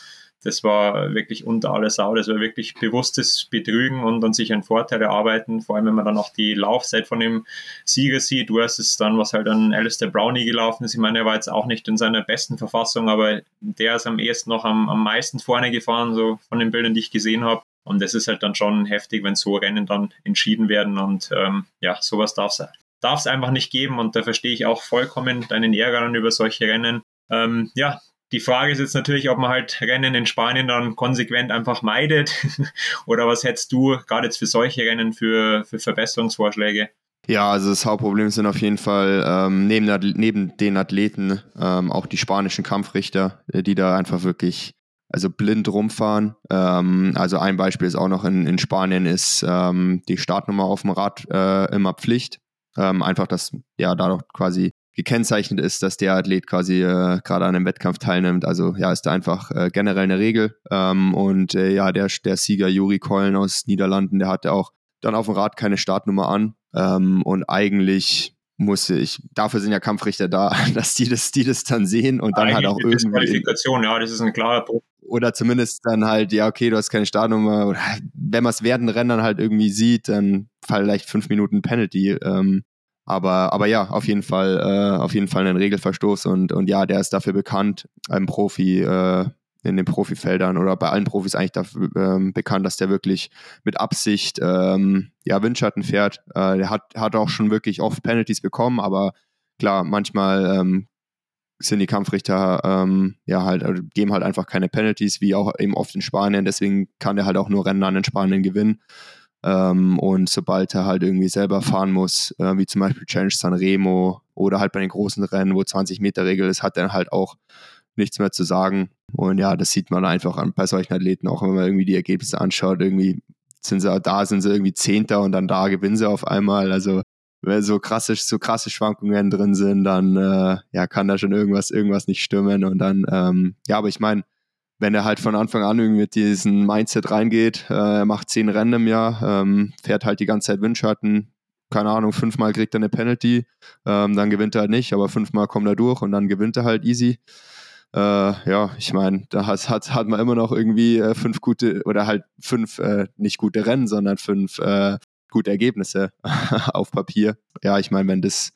das war wirklich unter aller Sau. Das war wirklich bewusstes Betrügen und dann sich einen Vorteil erarbeiten. Vor allem, wenn man dann auch die Laufzeit von dem Sieger sieht. Du hast es dann, was halt an Alistair Brownie gelaufen ist. Ich meine, er war jetzt auch nicht in seiner besten Verfassung, aber der ist am ehesten noch am, am meisten vorne gefahren, so von den Bildern, die ich gesehen habe. Und das ist halt dann schon heftig, wenn so Rennen dann entschieden werden. Und ähm, ja, sowas darf es darf es einfach nicht geben und da verstehe ich auch vollkommen deinen Ärger dann über solche Rennen. Ähm, ja, die Frage ist jetzt natürlich, ob man halt Rennen in Spanien dann konsequent einfach meidet *laughs* oder was hättest du gerade jetzt für solche Rennen für, für Verbesserungsvorschläge? Ja, also das Hauptproblem sind auf jeden Fall ähm, neben, neben den Athleten ähm, auch die spanischen Kampfrichter, äh, die da einfach wirklich also blind rumfahren. Ähm, also ein Beispiel ist auch noch in, in Spanien ist ähm, die Startnummer auf dem Rad äh, immer Pflicht. Ähm, einfach, dass ja dadurch quasi gekennzeichnet ist, dass der Athlet quasi äh, gerade an einem Wettkampf teilnimmt. Also ja, ist da einfach äh, generell eine Regel. Ähm, und äh, ja, der, der Sieger Juri Kollen aus Niederlanden, der hatte auch dann auf dem Rad keine Startnummer an. Ähm, und eigentlich musste ich, dafür sind ja Kampfrichter da, *laughs* dass die das, die das dann sehen und dann halt auch irgendwie. Qualifikation, ja, das ist ein klarer Punkt. Oder zumindest dann halt, ja, okay, du hast keine Startnummer. Oder *laughs* wenn man es während Rennen halt irgendwie sieht, dann vielleicht fünf Minuten Penalty. Ähm, aber, aber ja, auf jeden Fall, äh, auf jeden Fall ein Regelverstoß und, und ja, der ist dafür bekannt, ein Profi äh, in den Profifeldern oder bei allen Profis eigentlich dafür ähm, bekannt, dass der wirklich mit Absicht ähm, ja, Windschatten fährt. Äh, der hat, hat auch schon wirklich oft Penalties bekommen, aber klar, manchmal ähm, sind die Kampfrichter ähm, ja halt, also geben halt einfach keine Penalties, wie auch eben oft in Spanien. Deswegen kann der halt auch nur Rennen an den Spanien gewinnen. Ähm, und sobald er halt irgendwie selber fahren muss, äh, wie zum Beispiel Challenge San Remo oder halt bei den großen Rennen, wo 20 Meter Regel ist, hat er halt auch nichts mehr zu sagen. Und ja, das sieht man einfach an, bei solchen Athleten, auch wenn man irgendwie die Ergebnisse anschaut, irgendwie sind sie da sind sie irgendwie Zehnter und dann da gewinnen sie auf einmal. Also wenn so krasse, so krasse Schwankungen drin sind, dann äh, ja, kann da schon irgendwas, irgendwas nicht stimmen. Und dann, ähm, ja, aber ich meine, wenn er halt von Anfang an irgendwie mit diesem Mindset reingeht, äh, macht zehn Rennen im Jahr, ähm, fährt halt die ganze Zeit Windschatten, keine Ahnung, fünfmal kriegt er eine Penalty, ähm, dann gewinnt er halt nicht, aber fünfmal kommt er durch und dann gewinnt er halt easy. Äh, ja, ich meine, da hat, hat, hat man immer noch irgendwie äh, fünf gute oder halt fünf äh, nicht gute Rennen, sondern fünf äh, gute Ergebnisse *laughs* auf Papier. Ja, ich meine, wenn das,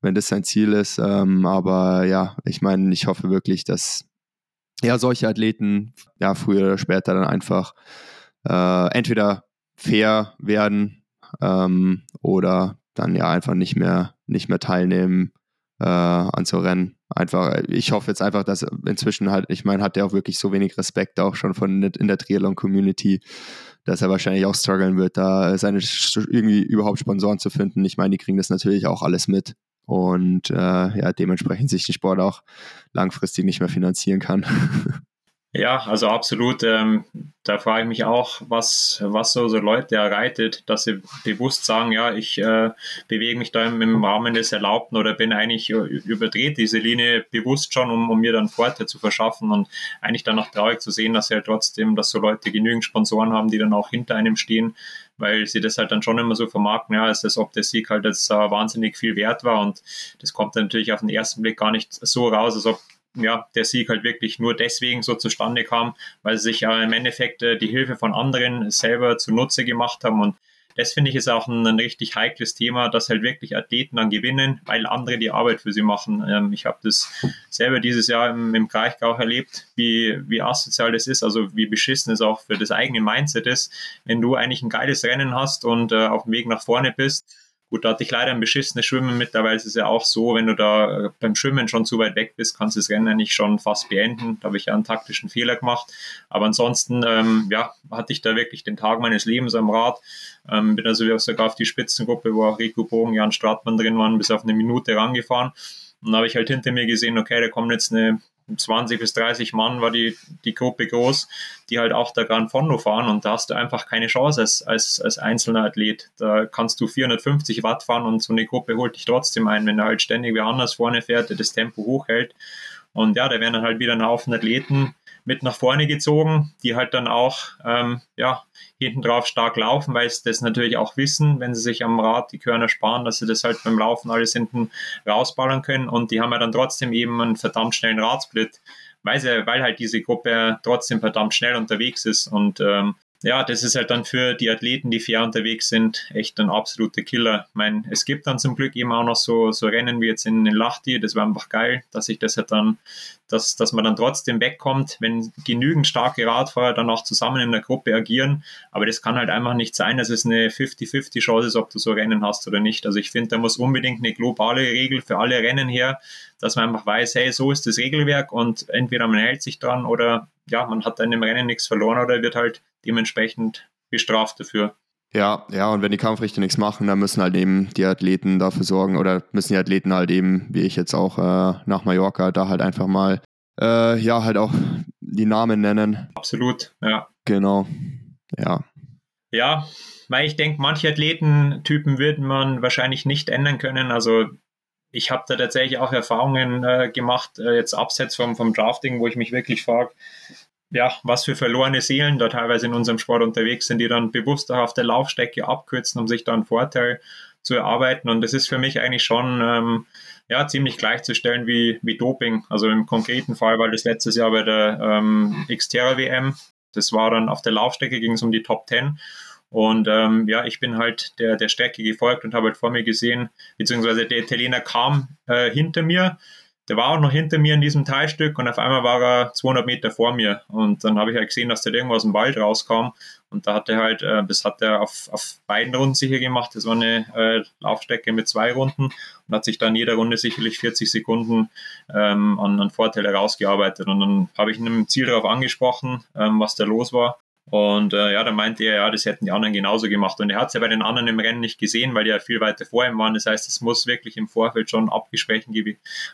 wenn das sein Ziel ist, ähm, aber ja, ich meine, ich hoffe wirklich, dass ja, solche Athleten ja früher oder später dann einfach äh, entweder fair werden ähm, oder dann ja einfach nicht mehr nicht mehr teilnehmen, äh, äh, anzurennen. Einfach, ich hoffe jetzt einfach, dass inzwischen halt, ich meine, hat er auch wirklich so wenig Respekt auch schon von in der Triathlon-Community, dass er wahrscheinlich auch strugglen wird, da seine irgendwie überhaupt Sponsoren zu finden. Ich meine, die kriegen das natürlich auch alles mit und äh, ja, dementsprechend sich den Sport auch langfristig nicht mehr finanzieren kann. *laughs* Ja, also absolut. Ähm, da frage ich mich auch, was, was so, so Leute erreitet, dass sie bewusst sagen, ja, ich äh, bewege mich da im, Rahmen des Erlaubten oder bin eigentlich überdreht diese Linie bewusst schon, um, um mir dann Vorteile zu verschaffen und eigentlich dann auch traurig zu sehen, dass sie halt trotzdem, dass so Leute genügend Sponsoren haben, die dann auch hinter einem stehen, weil sie das halt dann schon immer so vermarkten, ja, als ob der Sieg halt jetzt uh, wahnsinnig viel wert war und das kommt dann natürlich auf den ersten Blick gar nicht so raus, als ob ja, der Sieg halt wirklich nur deswegen so zustande kam, weil sie sich ja im Endeffekt äh, die Hilfe von anderen selber zunutze gemacht haben. Und das finde ich ist auch ein, ein, richtig heikles Thema, dass halt wirklich Athleten dann gewinnen, weil andere die Arbeit für sie machen. Ähm, ich habe das selber dieses Jahr im, im Kraichgau erlebt, wie, wie asozial das ist, also wie beschissen es auch für das eigene Mindset ist, wenn du eigentlich ein geiles Rennen hast und äh, auf dem Weg nach vorne bist Gut, da hatte ich leider ein beschissenes Schwimmen. Mittlerweile ist es ja auch so, wenn du da äh, beim Schwimmen schon zu weit weg bist, kannst du das Rennen eigentlich schon fast beenden. Da habe ich ja einen taktischen Fehler gemacht. Aber ansonsten, ähm, ja, hatte ich da wirklich den Tag meines Lebens am Rad. Ähm, bin also sogar auf die Spitzengruppe, wo auch Rico Bogen, Jan Stratmann drin waren, bis auf eine Minute rangefahren. Und dann habe ich halt hinter mir gesehen, okay, da kommt jetzt eine 20 bis 30 Mann war die, die Gruppe groß, die halt auch der Gran Fondo fahren und da hast du einfach keine Chance als, als, als einzelner Athlet. Da kannst du 450 Watt fahren und so eine Gruppe holt dich trotzdem ein, wenn er halt ständig wer anders vorne fährt, der das Tempo hochhält. Und ja, da werden dann halt wieder ein Haufen Athleten mit nach vorne gezogen, die halt dann auch ähm, ja, hinten drauf stark laufen, weil sie das natürlich auch wissen, wenn sie sich am Rad die Körner sparen, dass sie das halt beim Laufen alles hinten rausballern können. Und die haben ja dann trotzdem eben einen verdammt schnellen Radsplit, weil, sie, weil halt diese Gruppe trotzdem verdammt schnell unterwegs ist. Und ähm, ja, das ist halt dann für die Athleten, die fair unterwegs sind, echt ein absoluter Killer. Ich meine, es gibt dann zum Glück eben auch noch so, so Rennen wie jetzt in, in Lachti, das war einfach geil, dass sich das halt dann, dass, dass man dann trotzdem wegkommt, wenn genügend starke Radfahrer dann auch zusammen in der Gruppe agieren. Aber das kann halt einfach nicht sein, dass es eine 50-50 Chance ist, ob du so Rennen hast oder nicht. Also ich finde, da muss unbedingt eine globale Regel für alle Rennen her, dass man einfach weiß, hey, so ist das Regelwerk und entweder man hält sich dran oder ja, man hat dann im Rennen nichts verloren oder wird halt dementsprechend bestraft dafür. Ja, ja, und wenn die Kampfrichter nichts machen, dann müssen halt eben die Athleten dafür sorgen oder müssen die Athleten halt eben, wie ich jetzt auch äh, nach Mallorca, da halt einfach mal, äh, ja, halt auch die Namen nennen. Absolut, ja. Genau, ja. Ja, weil ich denke, manche Athletentypen wird man wahrscheinlich nicht ändern können. Also ich habe da tatsächlich auch Erfahrungen äh, gemacht, äh, jetzt abseits vom, vom Drafting, wo ich mich wirklich frage, ja, was für verlorene Seelen da teilweise in unserem Sport unterwegs sind, die dann bewusst auf der Laufstrecke abkürzen, um sich da einen Vorteil zu erarbeiten. Und das ist für mich eigentlich schon ähm, ja, ziemlich gleichzustellen wie, wie Doping. Also im konkreten Fall war das letztes Jahr bei der ähm, Xterra WM. Das war dann auf der Laufstrecke, ging es um die Top 10. Und ähm, ja, ich bin halt der, der Strecke gefolgt und habe halt vor mir gesehen, beziehungsweise der Italiener kam äh, hinter mir der war auch noch hinter mir in diesem Teilstück und auf einmal war er 200 Meter vor mir. Und dann habe ich halt gesehen, dass der irgendwo aus dem Wald rauskam. Und da hat er halt, äh, das hat er auf, auf beiden Runden sicher gemacht. Das war eine äh, Laufstrecke mit zwei Runden und hat sich dann jeder Runde sicherlich 40 Sekunden ähm, an, an Vorteile rausgearbeitet. Und dann habe ich ihn im Ziel darauf angesprochen, ähm, was da los war. Und äh, ja, da meinte er, ja, das hätten die anderen genauso gemacht. Und er hat es ja bei den anderen im Rennen nicht gesehen, weil die ja viel weiter vor ihm waren. Das heißt, es muss wirklich im Vorfeld schon abgesprochen,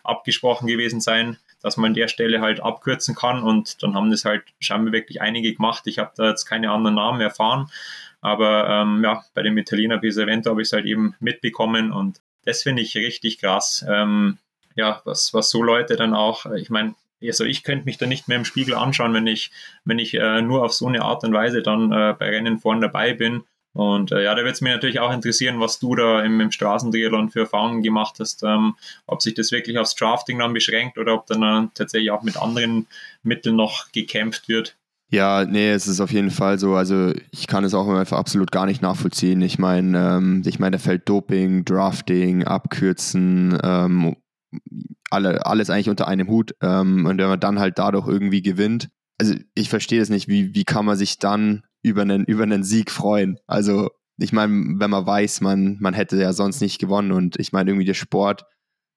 abgesprochen gewesen sein, dass man an der Stelle halt abkürzen kann. Und dann haben das halt scheinbar wirklich einige gemacht. Ich habe da jetzt keine anderen Namen erfahren. Aber ähm, ja, bei dem Italiener Pesavento habe ich es halt eben mitbekommen. Und das finde ich richtig krass. Ähm, ja, was, was so Leute dann auch, ich meine, also ich könnte mich da nicht mehr im Spiegel anschauen, wenn ich, wenn ich äh, nur auf so eine Art und Weise dann äh, bei Rennen vorne dabei bin. Und äh, ja, da wird es mich natürlich auch interessieren, was du da im, im Straßentriathlon für Erfahrungen gemacht hast, ähm, ob sich das wirklich aufs Drafting dann beschränkt oder ob dann äh, tatsächlich auch mit anderen Mitteln noch gekämpft wird. Ja, nee, es ist auf jeden Fall so. Also ich kann es auch einfach absolut gar nicht nachvollziehen. Ich meine, ähm, ich meine, da fällt Doping, Drafting, Abkürzen, ähm, alle, alles eigentlich unter einem Hut. Ähm, und wenn man dann halt dadurch irgendwie gewinnt, also ich verstehe es nicht, wie, wie kann man sich dann über einen, über einen Sieg freuen? Also ich meine, wenn man weiß, man, man hätte ja sonst nicht gewonnen und ich meine, irgendwie der Sport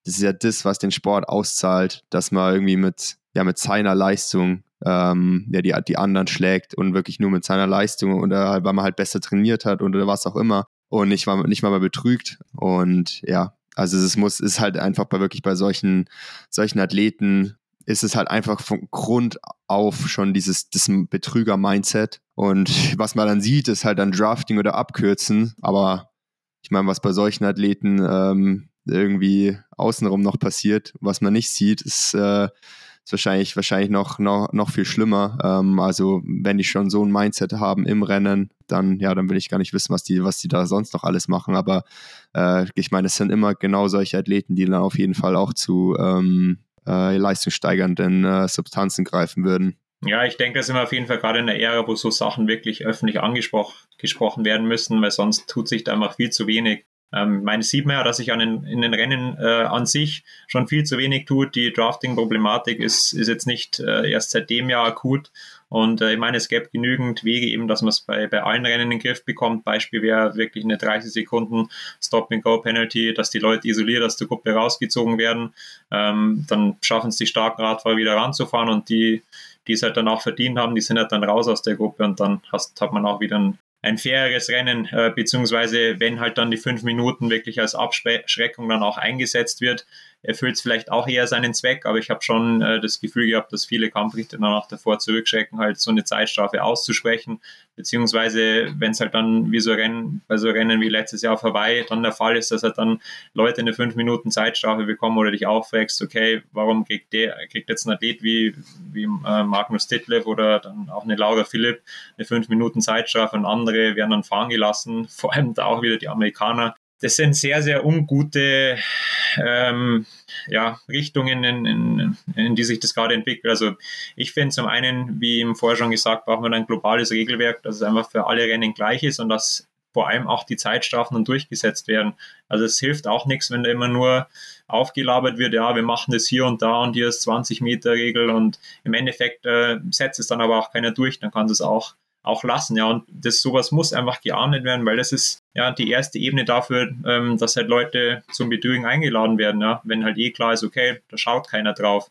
das ist ja das, was den Sport auszahlt, dass man irgendwie mit, ja, mit seiner Leistung ähm, ja, die, die anderen schlägt und wirklich nur mit seiner Leistung oder weil man halt besser trainiert hat oder was auch immer und nicht mal, nicht mal, betrügt. Und ja, also es muss, ist halt einfach bei wirklich bei solchen, solchen Athleten ist es halt einfach von Grund auf schon dieses das Betrüger-Mindset. Und was man dann sieht, ist halt dann Drafting oder Abkürzen. Aber ich meine, was bei solchen Athleten ähm, irgendwie außenrum noch passiert, was man nicht sieht, ist, äh, ist wahrscheinlich, wahrscheinlich noch, noch, noch viel schlimmer. Ähm, also wenn die schon so ein Mindset haben im Rennen, dann, ja, dann will ich gar nicht wissen, was die, was die da sonst noch alles machen. Aber äh, ich meine, es sind immer genau solche Athleten, die dann auf jeden Fall auch zu ähm, äh, leistungssteigernden äh, Substanzen greifen würden. Ja, ich denke, da sind wir auf jeden Fall gerade in der Ära, wo so Sachen wirklich öffentlich angesprochen werden müssen, weil sonst tut sich da einfach viel zu wenig. Ähm, meine sieht man ja, dass sich an den, in den Rennen äh, an sich schon viel zu wenig tut. Die Drafting-Problematik ist, ist jetzt nicht äh, erst seit dem Jahr akut. Und äh, ich meine, es gäbe genügend Wege eben, dass man es bei, bei allen Rennen in den Griff bekommt. Beispiel wäre wirklich eine 30 Sekunden Stop-and-Go-Penalty, dass die Leute isoliert aus der Gruppe rausgezogen werden. Ähm, dann schaffen es die starken Radfahrer wieder ranzufahren und die, die es halt dann auch verdient haben, die sind halt dann raus aus der Gruppe und dann hast, hat man auch wieder ein ein faireres Rennen, äh, beziehungsweise wenn halt dann die fünf Minuten wirklich als Abschreckung dann auch eingesetzt wird, erfüllt es vielleicht auch eher seinen Zweck, aber ich habe schon äh, das Gefühl gehabt, dass viele Kampfrichter dann auch davor zurückschrecken, halt so eine Zeitstrafe auszusprechen, beziehungsweise wenn es halt dann wie so Rennen, bei so Rennen wie letztes Jahr Hawaii dann der Fall ist, dass halt dann Leute eine fünf Minuten Zeitstrafe bekommen oder dich auffragst, okay, warum kriegt der, kriegt jetzt ein Athlet wie, wie äh, Magnus Titlev oder dann auch eine Laura Philipp eine fünf Minuten Zeitstrafe und andere werden dann fahren gelassen, *laughs* vor allem da auch wieder die Amerikaner, das sind sehr, sehr ungute ähm, ja, Richtungen, in, in, in, die sich das gerade entwickelt. Also ich finde zum einen, wie im Vorher schon gesagt, brauchen wir ein globales Regelwerk, dass es einfach für alle Rennen gleich ist und dass vor allem auch die Zeitstrafen dann durchgesetzt werden. Also es hilft auch nichts, wenn da immer nur aufgelabert wird, ja, wir machen das hier und da und hier ist 20 Meter Regel und im Endeffekt äh, setzt es dann aber auch keiner durch, dann kann es auch auch lassen. Ja, und das sowas muss einfach geahndet werden, weil das ist ja die erste Ebene dafür, ähm, dass halt Leute zum Betrügen eingeladen werden. Ja, wenn halt eh klar ist, okay, da schaut keiner drauf.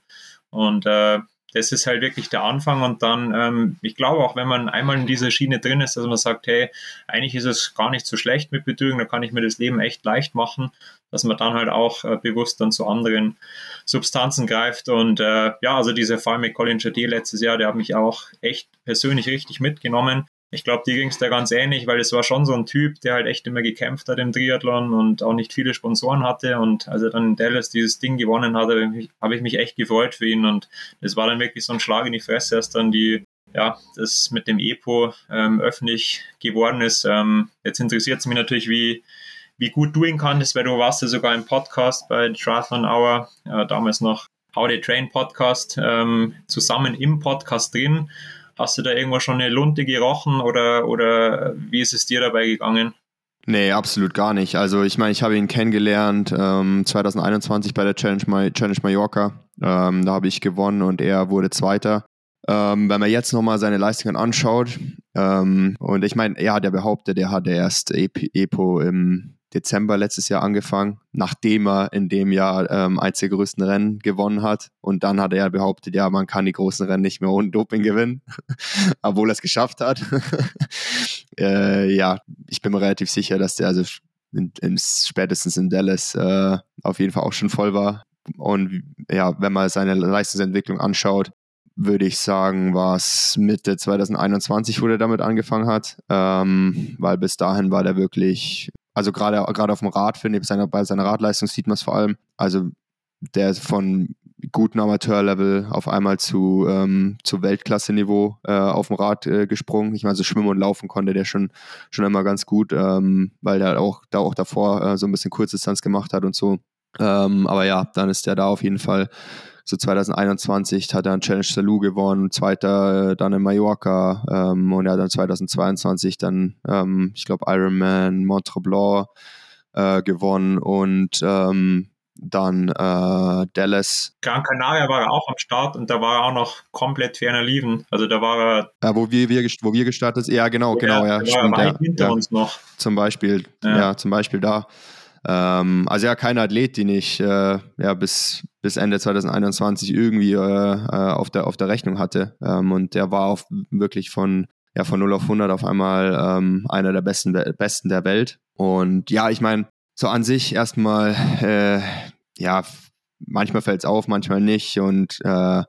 Und äh, das ist halt wirklich der Anfang und dann, ähm, ich glaube auch, wenn man einmal in dieser Schiene drin ist, dass man sagt, hey, eigentlich ist es gar nicht so schlecht mit Betrügen, da kann ich mir das Leben echt leicht machen, dass man dann halt auch äh, bewusst dann zu anderen Substanzen greift und äh, ja, also dieser Fall mit Colin Chade letztes Jahr, der hat mich auch echt persönlich richtig mitgenommen ich glaube, die ging es da ganz ähnlich, weil es war schon so ein Typ, der halt echt immer gekämpft hat im Triathlon und auch nicht viele Sponsoren hatte. Und als er dann in Dallas dieses Ding gewonnen hat, habe ich, hab ich mich echt gefreut für ihn. Und das war dann wirklich so ein Schlag in die Fresse, dass dann die, ja, das mit dem EPO ähm, öffentlich geworden ist. Ähm, jetzt interessiert es mich natürlich, wie, wie gut du ihn kannst, weil du warst ja sogar im Podcast bei Triathlon Hour, äh, damals noch How They Train Podcast, ähm, zusammen im Podcast drin. Hast du da irgendwo schon eine Lunte gerochen oder, oder wie ist es dir dabei gegangen? Nee, absolut gar nicht. Also ich meine, ich habe ihn kennengelernt ähm, 2021 bei der Challenge, Challenge Mallorca. Ähm, da habe ich gewonnen und er wurde Zweiter. Ähm, wenn man jetzt nochmal seine Leistungen anschaut, ähm, und ich meine, er hat ja behauptet, er hatte erst EPO im Dezember letztes Jahr angefangen, nachdem er in dem Jahr ähm, eins der größten Rennen gewonnen hat. Und dann hat er behauptet, ja, man kann die großen Rennen nicht mehr ohne Doping gewinnen, *laughs* obwohl er es geschafft hat. *laughs* äh, ja, ich bin mir relativ sicher, dass der also in, in, spätestens in Dallas äh, auf jeden Fall auch schon voll war. Und ja, wenn man seine Leistungsentwicklung anschaut, würde ich sagen, war es Mitte 2021, wo er damit angefangen hat, ähm, weil bis dahin war der wirklich also gerade gerade auf dem Rad finde ich, bei seiner, bei seiner Radleistung sieht man es vor allem. Also der ist von gutem Amateurlevel auf einmal zu, ähm, zu Weltklasse-Niveau äh, auf dem Rad äh, gesprungen. Ich meine, so schwimmen und laufen konnte der schon, schon immer ganz gut, ähm, weil der auch, da auch davor äh, so ein bisschen Kurzdistanz gemacht hat und so. Ähm, aber ja, dann ist der da auf jeden Fall so 2021 hat er einen Challenge Salou gewonnen, zweiter äh, dann in Mallorca ähm, und er hat dann 2022 dann, ähm, ich glaube, Ironman Montreblanc äh, gewonnen und ähm, dann äh, Dallas. Gran Canaria war er auch am Start und da war er auch noch komplett ferner liefen. Also da war er. Ja, wo wir, wir, wo wir gestartet sind, ja, genau, genau, ja. Stimmt, ja, hinter ja, uns noch. Zum Beispiel, ja. ja. zum Beispiel da. Ähm, also ja, kein Athlet, den ich äh, ja, bis, bis Ende 2021 irgendwie äh, äh, auf, der, auf der Rechnung hatte. Ähm, und der war auf, wirklich von, ja, von 0 auf 100 auf einmal ähm, einer der besten, besten der Welt. Und ja, ich meine, so an sich erstmal, äh, ja, manchmal fällt es auf, manchmal nicht. Und äh,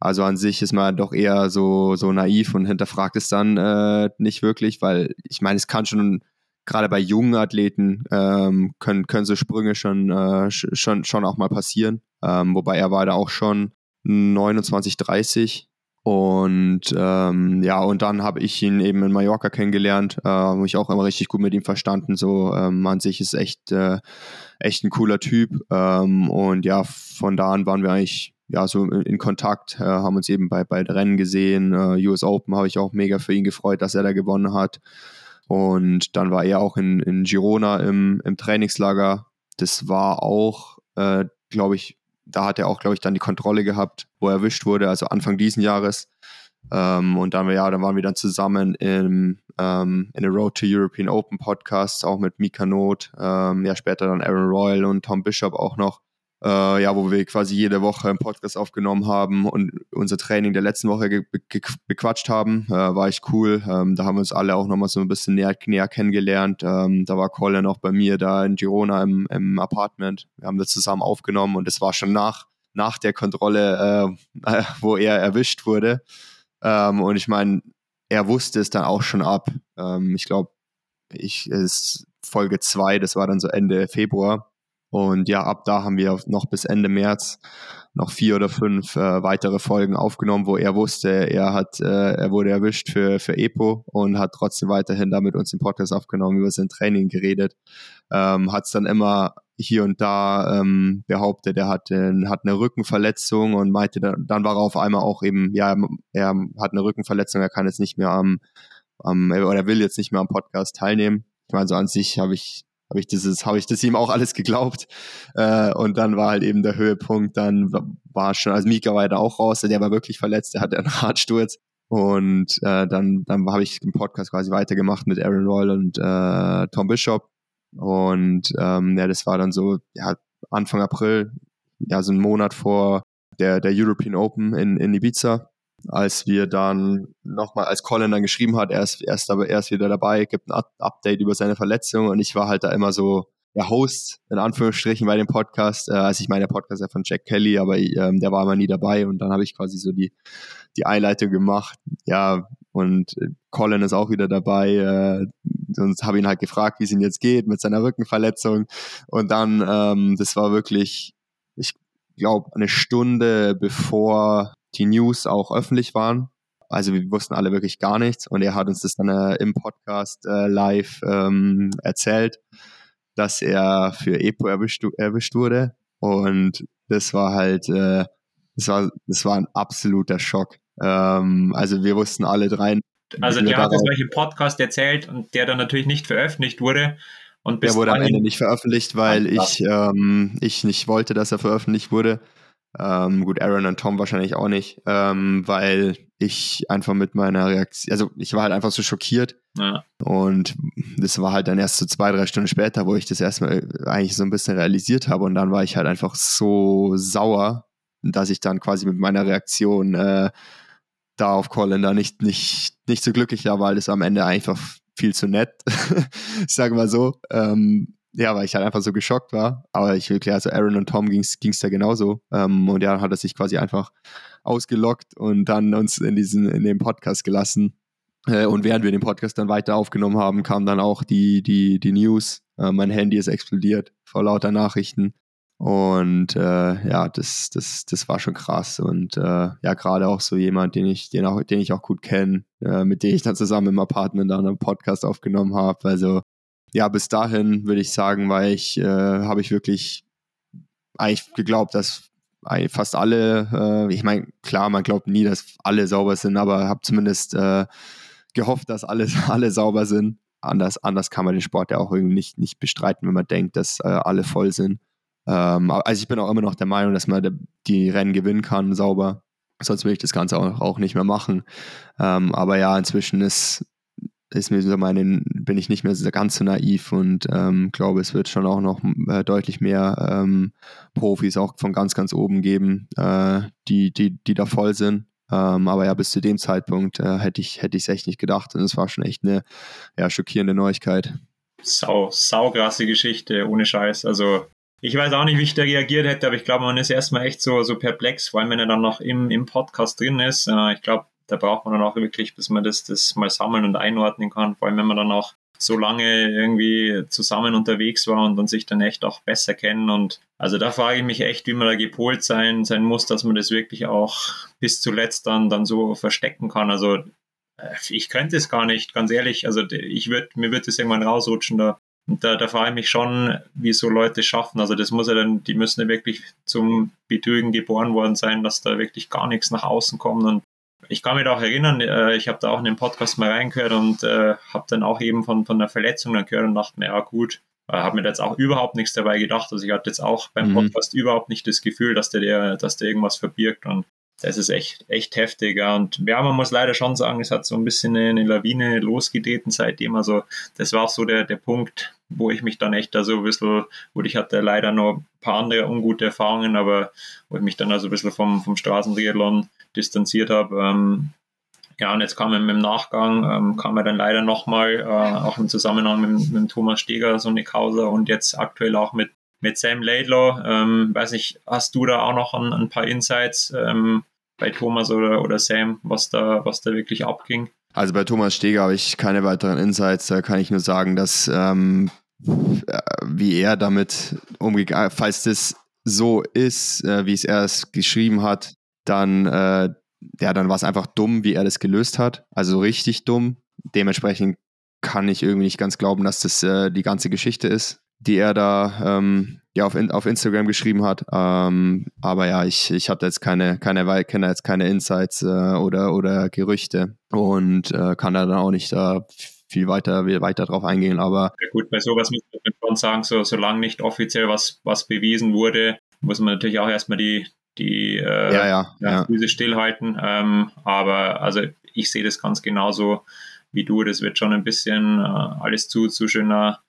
also an sich ist man doch eher so, so naiv und hinterfragt es dann äh, nicht wirklich, weil ich meine, es kann schon, gerade bei jungen Athleten, ähm, können, können so Sprünge schon, äh, schon, schon auch mal passieren. Ähm, wobei er war da auch schon 29, 30. Und ähm, ja, und dann habe ich ihn eben in Mallorca kennengelernt, äh, habe mich auch immer richtig gut mit ihm verstanden. So ähm, an sich ist echt, äh, echt ein cooler Typ. Ähm, und ja, von da an waren wir eigentlich ja, so in Kontakt, äh, haben uns eben bei, bei Rennen gesehen. Äh, US Open habe ich auch mega für ihn gefreut, dass er da gewonnen hat. Und dann war er auch in, in Girona im, im Trainingslager. Das war auch, äh, glaube ich, da hat er auch, glaube ich, dann die Kontrolle gehabt, wo er erwischt wurde, also Anfang diesen Jahres. Ähm, und dann, ja, dann waren wir dann zusammen im, ähm, in der Road to European Open Podcast, auch mit Mika Not, ähm, ja, später dann Aaron Royal und Tom Bishop auch noch äh, ja, wo wir quasi jede Woche einen Podcast aufgenommen haben und unser Training der letzten Woche ge ge bequatscht haben. Äh, war echt cool. Ähm, da haben wir uns alle auch nochmal so ein bisschen näher, näher kennengelernt. Ähm, da war Colin auch bei mir da in Girona im, im Apartment. Wir haben das zusammen aufgenommen und es war schon nach, nach der Kontrolle, äh, *laughs* wo er erwischt wurde. Ähm, und ich meine, er wusste es dann auch schon ab. Ähm, ich glaube, ich ist Folge 2, das war dann so Ende Februar. Und ja, ab da haben wir noch bis Ende März noch vier oder fünf äh, weitere Folgen aufgenommen, wo er wusste, er hat, äh, er wurde erwischt für, für EPO und hat trotzdem weiterhin da mit uns den Podcast aufgenommen, über sein Training geredet. Ähm, hat es dann immer hier und da ähm, behauptet, er hat, äh, hat eine Rückenverletzung und meinte, dann, dann war er auf einmal auch eben, ja, er hat eine Rückenverletzung, er kann jetzt nicht mehr am, am oder er will jetzt nicht mehr am Podcast teilnehmen. Ich meine, so an sich habe ich habe ich das habe ich das ihm auch alles geglaubt. Äh, und dann war halt eben der Höhepunkt dann war schon also Mika war ja auch raus der war wirklich verletzt der hatte einen *laughs* Hartsturz. Und äh, dann dann habe ich den Podcast quasi weitergemacht mit Aaron Royal und äh, Tom Bishop. Und ähm, ja das war dann so ja Anfang April ja so ein Monat vor der der European Open in in Ibiza als wir dann nochmal, als Colin dann geschrieben hat, er ist, er ist aber erst wieder dabei, gibt ein Update über seine Verletzung und ich war halt da immer so der Host, in Anführungsstrichen, bei dem Podcast. Äh, also ich meine, der Podcast ist ja von Jack Kelly, aber ähm, der war immer nie dabei und dann habe ich quasi so die, die Einleitung gemacht. Ja, und Colin ist auch wieder dabei. Äh, und habe ihn halt gefragt, wie es ihm jetzt geht mit seiner Rückenverletzung. Und dann, ähm, das war wirklich, ich glaube, eine Stunde bevor die News auch öffentlich waren. Also wir wussten alle wirklich gar nichts und er hat uns das dann äh, im Podcast äh, live ähm, erzählt, dass er für EPO erwischt, erwischt wurde und das war halt, äh, das war, das war ein absoluter Schock. Ähm, also wir wussten alle drei. Also der hat das welche Podcast erzählt und der dann natürlich nicht veröffentlicht wurde. Und der wurde am Ende nicht veröffentlicht, weil ich, ähm, ich nicht wollte, dass er veröffentlicht wurde. Ähm, gut, Aaron und Tom wahrscheinlich auch nicht, ähm, weil ich einfach mit meiner Reaktion, also ich war halt einfach so schockiert. Ja. Und das war halt dann erst so zwei, drei Stunden später, wo ich das erstmal eigentlich so ein bisschen realisiert habe. Und dann war ich halt einfach so sauer, dass ich dann quasi mit meiner Reaktion äh, da auf Colin da nicht, nicht, nicht so glücklich war, weil das am Ende einfach viel zu nett, *laughs* ich sage mal so. Ähm, ja, weil ich halt einfach so geschockt war. Aber ich will klar, also Aaron und Tom ging es da genauso. Ähm, und ja, hat er sich quasi einfach ausgelockt und dann uns in diesen, in den Podcast gelassen. Äh, und während wir den Podcast dann weiter aufgenommen haben, kam dann auch die, die, die News. Äh, mein Handy ist explodiert vor lauter Nachrichten. Und äh, ja, das, das, das war schon krass. Und äh, ja, gerade auch so jemand, den ich, den auch, den ich auch gut kenne, äh, mit dem ich dann zusammen im Apartment dann einen Podcast aufgenommen habe. Also ja, bis dahin würde ich sagen, weil ich, äh, habe ich wirklich eigentlich geglaubt, dass fast alle, äh, ich meine, klar, man glaubt nie, dass alle sauber sind, aber habe zumindest äh, gehofft, dass alle, *laughs* alle sauber sind. Anders, anders kann man den Sport ja auch irgendwie nicht, nicht bestreiten, wenn man denkt, dass äh, alle voll sind. Ähm, also ich bin auch immer noch der Meinung, dass man die Rennen gewinnen kann, sauber. Sonst will ich das Ganze auch, auch nicht mehr machen. Ähm, aber ja, inzwischen ist ist mir so meine, bin ich nicht mehr so ganz so naiv und ähm, glaube, es wird schon auch noch äh, deutlich mehr ähm, Profis auch von ganz, ganz oben geben, äh, die, die, die da voll sind. Ähm, aber ja, bis zu dem Zeitpunkt äh, hätte ich hätte es echt nicht gedacht. Und es war schon echt eine ja, schockierende Neuigkeit. Sau, saugrasse Geschichte, ohne Scheiß. Also ich weiß auch nicht, wie ich da reagiert hätte, aber ich glaube, man ist erstmal echt so, so perplex, vor allem wenn er dann noch im, im Podcast drin ist. Äh, ich glaube, da braucht man dann auch wirklich, bis man das, das mal sammeln und einordnen kann, vor allem wenn man dann auch so lange irgendwie zusammen unterwegs war und dann sich dann echt auch besser kennen. Und also da frage ich mich echt, wie man da gepolt sein, sein muss, dass man das wirklich auch bis zuletzt dann, dann so verstecken kann. Also äh, ich könnte es gar nicht, ganz ehrlich. Also ich würde, mir wird das irgendwann rausrutschen. Da, und da, da frage ich mich schon, wie so Leute schaffen. Also das muss ja dann, die müssen ja wirklich zum Betrügen geboren worden sein, dass da wirklich gar nichts nach außen kommt. Und ich kann mich auch erinnern, äh, ich habe da auch in den Podcast mal reingehört und äh, habe dann auch eben von, von der Verletzung dann gehört und dachte mir, ja gut, äh, habe mir jetzt auch überhaupt nichts dabei gedacht. Also ich hatte jetzt auch beim mhm. Podcast überhaupt nicht das Gefühl, dass der, der, dass der irgendwas verbirgt und das ist echt, echt heftig. Ja. Und ja, man muss leider schon sagen, es hat so ein bisschen eine, eine Lawine losgetreten seitdem. Also das war auch so der, der Punkt, wo ich mich dann echt da so ein bisschen, wo ich hatte leider noch paar andere ungute Erfahrungen, aber wo ich mich dann also ein bisschen vom, vom Straßentriathlon distanziert habe. Ähm, ja, und jetzt kam im, im Nachgang, ähm, kam er dann leider nochmal, äh, auch im Zusammenhang mit, mit Thomas Steger so eine Causa und jetzt aktuell auch mit, mit Sam Laidlaw. Ähm, weiß nicht, hast du da auch noch ein, ein paar Insights ähm, bei Thomas oder, oder Sam, was da, was da wirklich abging? Also bei Thomas Steger habe ich keine weiteren Insights. Da kann ich nur sagen, dass ähm, äh, wie er damit umgegangen, falls das so ist, äh, wie es er es geschrieben hat, dann, äh, ja, dann war es einfach dumm, wie er das gelöst hat. Also richtig dumm. Dementsprechend kann ich irgendwie nicht ganz glauben, dass das äh, die ganze Geschichte ist, die er da ähm, ja, auf, auf Instagram geschrieben hat. Ähm, aber ja, ich, ich habe jetzt keine, keine, kenne jetzt keine Insights äh, oder, oder Gerüchte und äh, kann da dann auch nicht da viel weiter, weiter drauf eingehen. Aber ja gut, bei sowas muss man schon sagen, so, solange nicht offiziell was, was bewiesen wurde, muss man natürlich auch erstmal die, die äh, ja, ja, ja. Füße stillhalten. Ähm, aber also ich sehe das ganz genauso wie du. Das wird schon ein bisschen äh, alles zu, zu schöner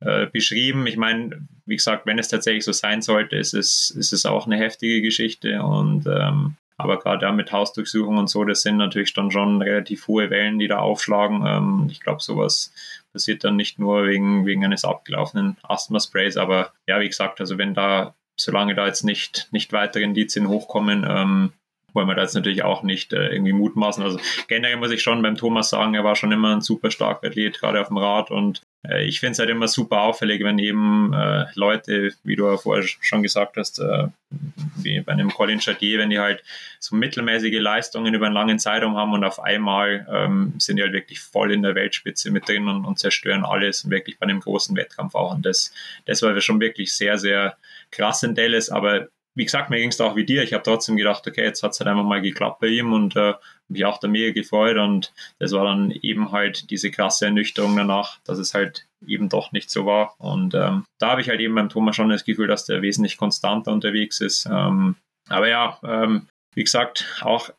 äh, beschrieben. Ich meine, wie gesagt, wenn es tatsächlich so sein sollte, ist es, ist es auch eine heftige Geschichte und ähm, aber gerade ja mit Hausdurchsuchung und so, das sind natürlich dann schon relativ hohe Wellen, die da aufschlagen. Ähm, ich glaube, sowas passiert dann nicht nur wegen, wegen eines abgelaufenen Asthma-Sprays, aber ja, wie gesagt, also wenn da solange da jetzt nicht, nicht weitere Indizien hochkommen, ähm, wollen wir da jetzt natürlich auch nicht äh, irgendwie mutmaßen. Also generell muss ich schon beim Thomas sagen, er war schon immer ein super starker Athlet, gerade auf dem Rad und ich finde es halt immer super auffällig, wenn eben äh, Leute, wie du ja vorher schon gesagt hast, äh, wie bei einem Colin Chatier, wenn die halt so mittelmäßige Leistungen über einen langen Zeitraum haben und auf einmal ähm, sind die halt wirklich voll in der Weltspitze mit drin und, und zerstören alles und wirklich bei einem großen Wettkampf auch. Und das, das war schon wirklich sehr, sehr krass in Dallas, aber wie gesagt, mir ging es auch wie dir. Ich habe trotzdem gedacht, okay, jetzt hat es halt einfach mal geklappt bei ihm und äh, mich auch da mega gefreut. Und das war dann eben halt diese krasse Ernüchterung danach, dass es halt eben doch nicht so war. Und ähm, da habe ich halt eben beim Thomas schon das Gefühl, dass der wesentlich konstanter unterwegs ist. Ähm, aber ja, ähm, wie gesagt, auch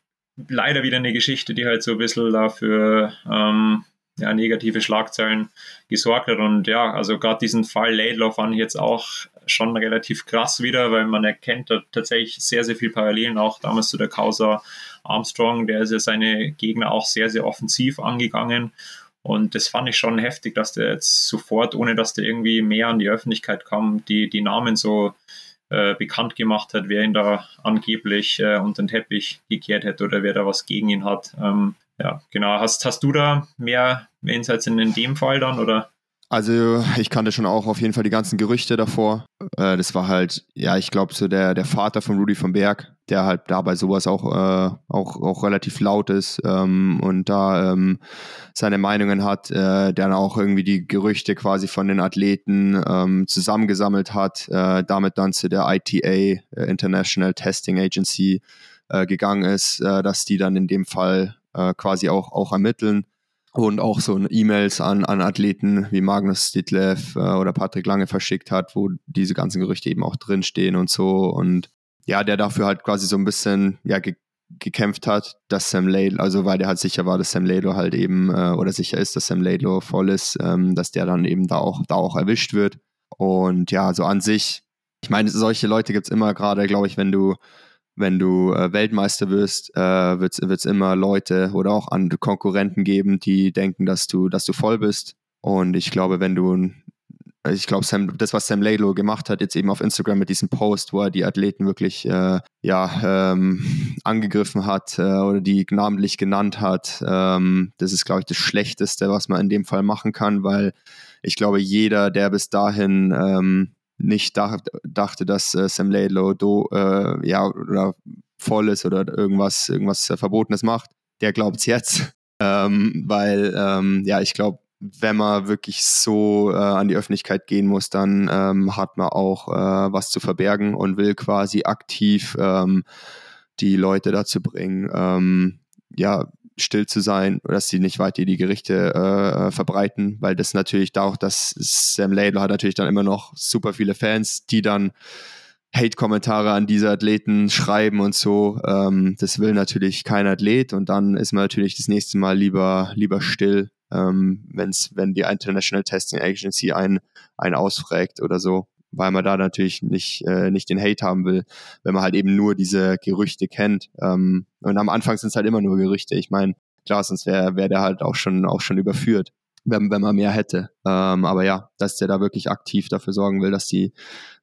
leider wieder eine Geschichte, die halt so ein bisschen dafür ähm, ja, negative Schlagzeilen gesorgt hat. Und ja, also gerade diesen Fall Laidlaw fand ich jetzt auch schon relativ krass wieder, weil man erkennt da tatsächlich sehr, sehr viel Parallelen auch damals zu der Causa Armstrong. Der ist ja seine Gegner auch sehr, sehr offensiv angegangen. Und das fand ich schon heftig, dass der jetzt sofort, ohne dass der irgendwie mehr an die Öffentlichkeit kam, die, die Namen so äh, bekannt gemacht hat, wer ihn da angeblich äh, unter den Teppich gekehrt hätte oder wer da was gegen ihn hat. Ähm, ja, genau. Hast, hast du da mehr, Insights in, in dem Fall dann oder? Also ich kannte schon auch auf jeden Fall die ganzen Gerüchte davor. Äh, das war halt, ja, ich glaube so der, der Vater von Rudy von Berg, der halt dabei sowas auch, äh, auch, auch relativ laut ist ähm, und da ähm, seine Meinungen hat, äh, der dann auch irgendwie die Gerüchte quasi von den Athleten ähm, zusammengesammelt hat, äh, damit dann zu der ITA, äh, International Testing Agency, äh, gegangen ist, dass die dann in dem Fall quasi auch, auch ermitteln und auch so E-Mails an, an Athleten wie Magnus Ditlev äh, oder Patrick Lange verschickt hat, wo diese ganzen Gerüchte eben auch drinstehen und so. Und ja, der dafür halt quasi so ein bisschen ja, ge gekämpft hat, dass Sam Laidlaw, also weil der halt sicher war, dass Sam Laidlaw halt eben, äh, oder sicher ist, dass Sam Laidlaw voll ist, ähm, dass der dann eben da auch, da auch erwischt wird. Und ja, so an sich, ich meine, solche Leute gibt es immer gerade, glaube ich, wenn du, wenn du äh, Weltmeister wirst, äh, wird es immer Leute oder auch andere Konkurrenten geben, die denken, dass du, dass du voll bist. Und ich glaube, wenn du ich glaube, das, was Sam Laidlow gemacht hat, jetzt eben auf Instagram mit diesem Post, wo er die Athleten wirklich äh, ja, ähm, angegriffen hat äh, oder die namentlich genannt hat, ähm, das ist, glaube ich, das Schlechteste, was man in dem Fall machen kann, weil ich glaube, jeder, der bis dahin ähm, nicht dach, dachte, dass äh, Sam Laidlow do, äh, ja, oder voll ist oder irgendwas, irgendwas Verbotenes macht, der glaubt es jetzt. *laughs* Ähm, weil, ähm, ja, ich glaube, wenn man wirklich so äh, an die Öffentlichkeit gehen muss, dann ähm, hat man auch äh, was zu verbergen und will quasi aktiv ähm, die Leute dazu bringen, ähm, ja, still zu sein, dass sie nicht weiter die Gerichte äh, äh verbreiten, weil das natürlich da auch, dass Sam Laidlaw hat natürlich dann immer noch super viele Fans, die dann Hate-Kommentare an diese Athleten schreiben und so. Ähm, das will natürlich kein Athlet und dann ist man natürlich das nächste Mal lieber, lieber still ähm, wenn's, wenn die International Testing Agency einen, einen ausfragt oder so, weil man da natürlich nicht, äh, nicht den Hate haben will, wenn man halt eben nur diese Gerüchte kennt. Ähm, und am Anfang sind es halt immer nur Gerüchte. Ich meine, klar, sonst wäre wär der halt auch schon, auch schon überführt, wenn, wenn man mehr hätte. Ähm, aber ja, dass der da wirklich aktiv dafür sorgen will, dass die,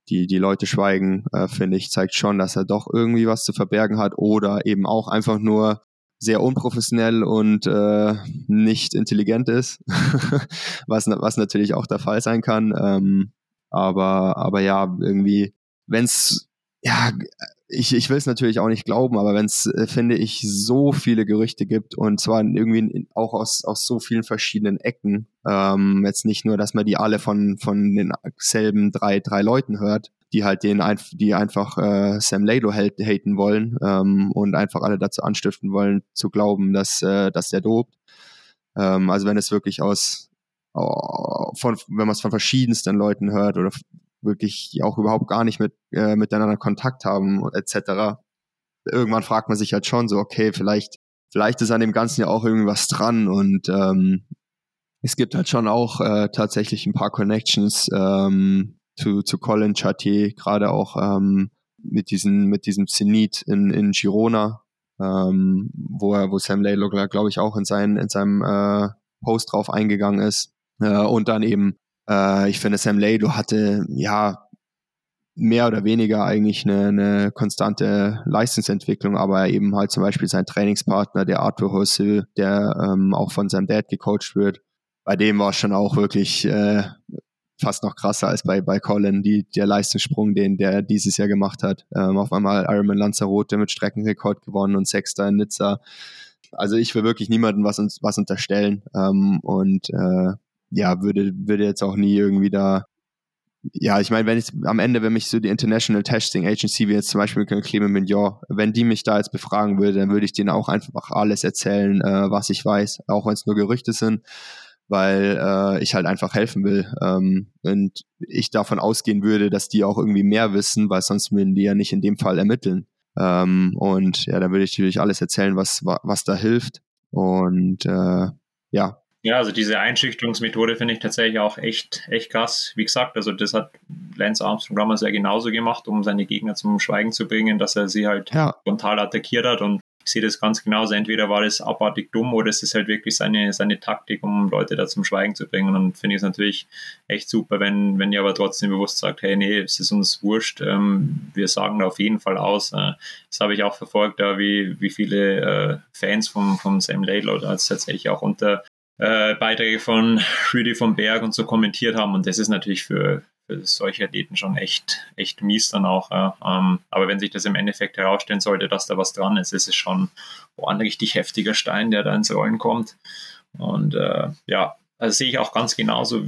die, die Leute schweigen, äh, finde ich, zeigt schon, dass er doch irgendwie was zu verbergen hat oder eben auch einfach nur sehr unprofessionell und äh, nicht intelligent ist, *laughs* was, was natürlich auch der Fall sein kann. Ähm, aber, aber ja, irgendwie, wenn es, ja, ich, ich will es natürlich auch nicht glauben, aber wenn es, äh, finde ich, so viele Gerüchte gibt und zwar irgendwie auch aus, aus so vielen verschiedenen Ecken, ähm, jetzt nicht nur, dass man die alle von, von den selben drei, drei Leuten hört, die halt den die einfach äh, Sam Laidlaw haten wollen ähm, und einfach alle dazu anstiften wollen, zu glauben, dass, äh, dass der dobt. Ähm, also wenn es wirklich aus von, wenn man es von verschiedensten Leuten hört oder wirklich auch überhaupt gar nicht mit äh, miteinander Kontakt haben etc. Irgendwann fragt man sich halt schon so, okay, vielleicht vielleicht ist an dem Ganzen ja auch irgendwas dran und ähm, es gibt halt schon auch äh, tatsächlich ein paar Connections ähm, zu, zu Colin Chartier, gerade auch ähm, mit, diesen, mit diesem Zenit in, in Girona, ähm, wo er, wo Sam Laylock, glaube ich, auch in, sein, in seinem äh, Post drauf eingegangen ist. Äh, und dann eben, äh, ich finde, Sam Laylow hatte ja mehr oder weniger eigentlich eine, eine konstante Leistungsentwicklung, aber eben halt zum Beispiel sein Trainingspartner, der Arthur Hossil, der ähm, auch von seinem Dad gecoacht wird, bei dem war es schon auch wirklich äh, fast noch krasser als bei, bei Colin, die, der Leistungssprung, den der dieses Jahr gemacht hat. Ähm, auf einmal Ironman Lanzarote mit Streckenrekord gewonnen und Sechster in Nizza. Also ich will wirklich niemandem was, was unterstellen ähm, und äh, ja, würde, würde jetzt auch nie irgendwie da ja, ich meine, wenn ich am Ende, wenn mich so die International Testing Agency, wie jetzt zum Beispiel Clement Mignon, wenn die mich da jetzt befragen würde, dann würde ich denen auch einfach alles erzählen, äh, was ich weiß, auch wenn es nur Gerüchte sind weil äh, ich halt einfach helfen will. Ähm, und ich davon ausgehen würde, dass die auch irgendwie mehr wissen, weil sonst würden die ja nicht in dem Fall ermitteln. Ähm, und ja, da würde ich natürlich alles erzählen, was, was da hilft. Und äh, ja. Ja, also diese Einschüchterungsmethode finde ich tatsächlich auch echt, echt krass. Wie gesagt, also das hat Lance Armstrong damals ja genauso gemacht, um seine Gegner zum Schweigen zu bringen, dass er sie halt ja. frontal attackiert hat und ich sehe das ganz genauso. Entweder war das abartig dumm oder es ist halt wirklich seine, seine Taktik, um Leute da zum Schweigen zu bringen. Und dann finde ich es natürlich echt super, wenn, wenn ihr aber trotzdem bewusst sagt, hey, nee, es ist uns wurscht, ähm, wir sagen da auf jeden Fall aus. Äh, das habe ich auch verfolgt, da wie, wie viele äh, Fans vom, vom Sam Laidlaw da tatsächlich auch unter äh, Beiträge von Rüdi vom Berg und so kommentiert haben. Und das ist natürlich für, für solche Athleten schon echt, echt mies dann auch. Ja. Ähm, aber wenn sich das im Endeffekt herausstellen sollte, dass da was dran ist, ist es schon oh, ein richtig heftiger Stein, der da ins Rollen kommt. Und äh, ja, also sehe ich auch ganz genauso,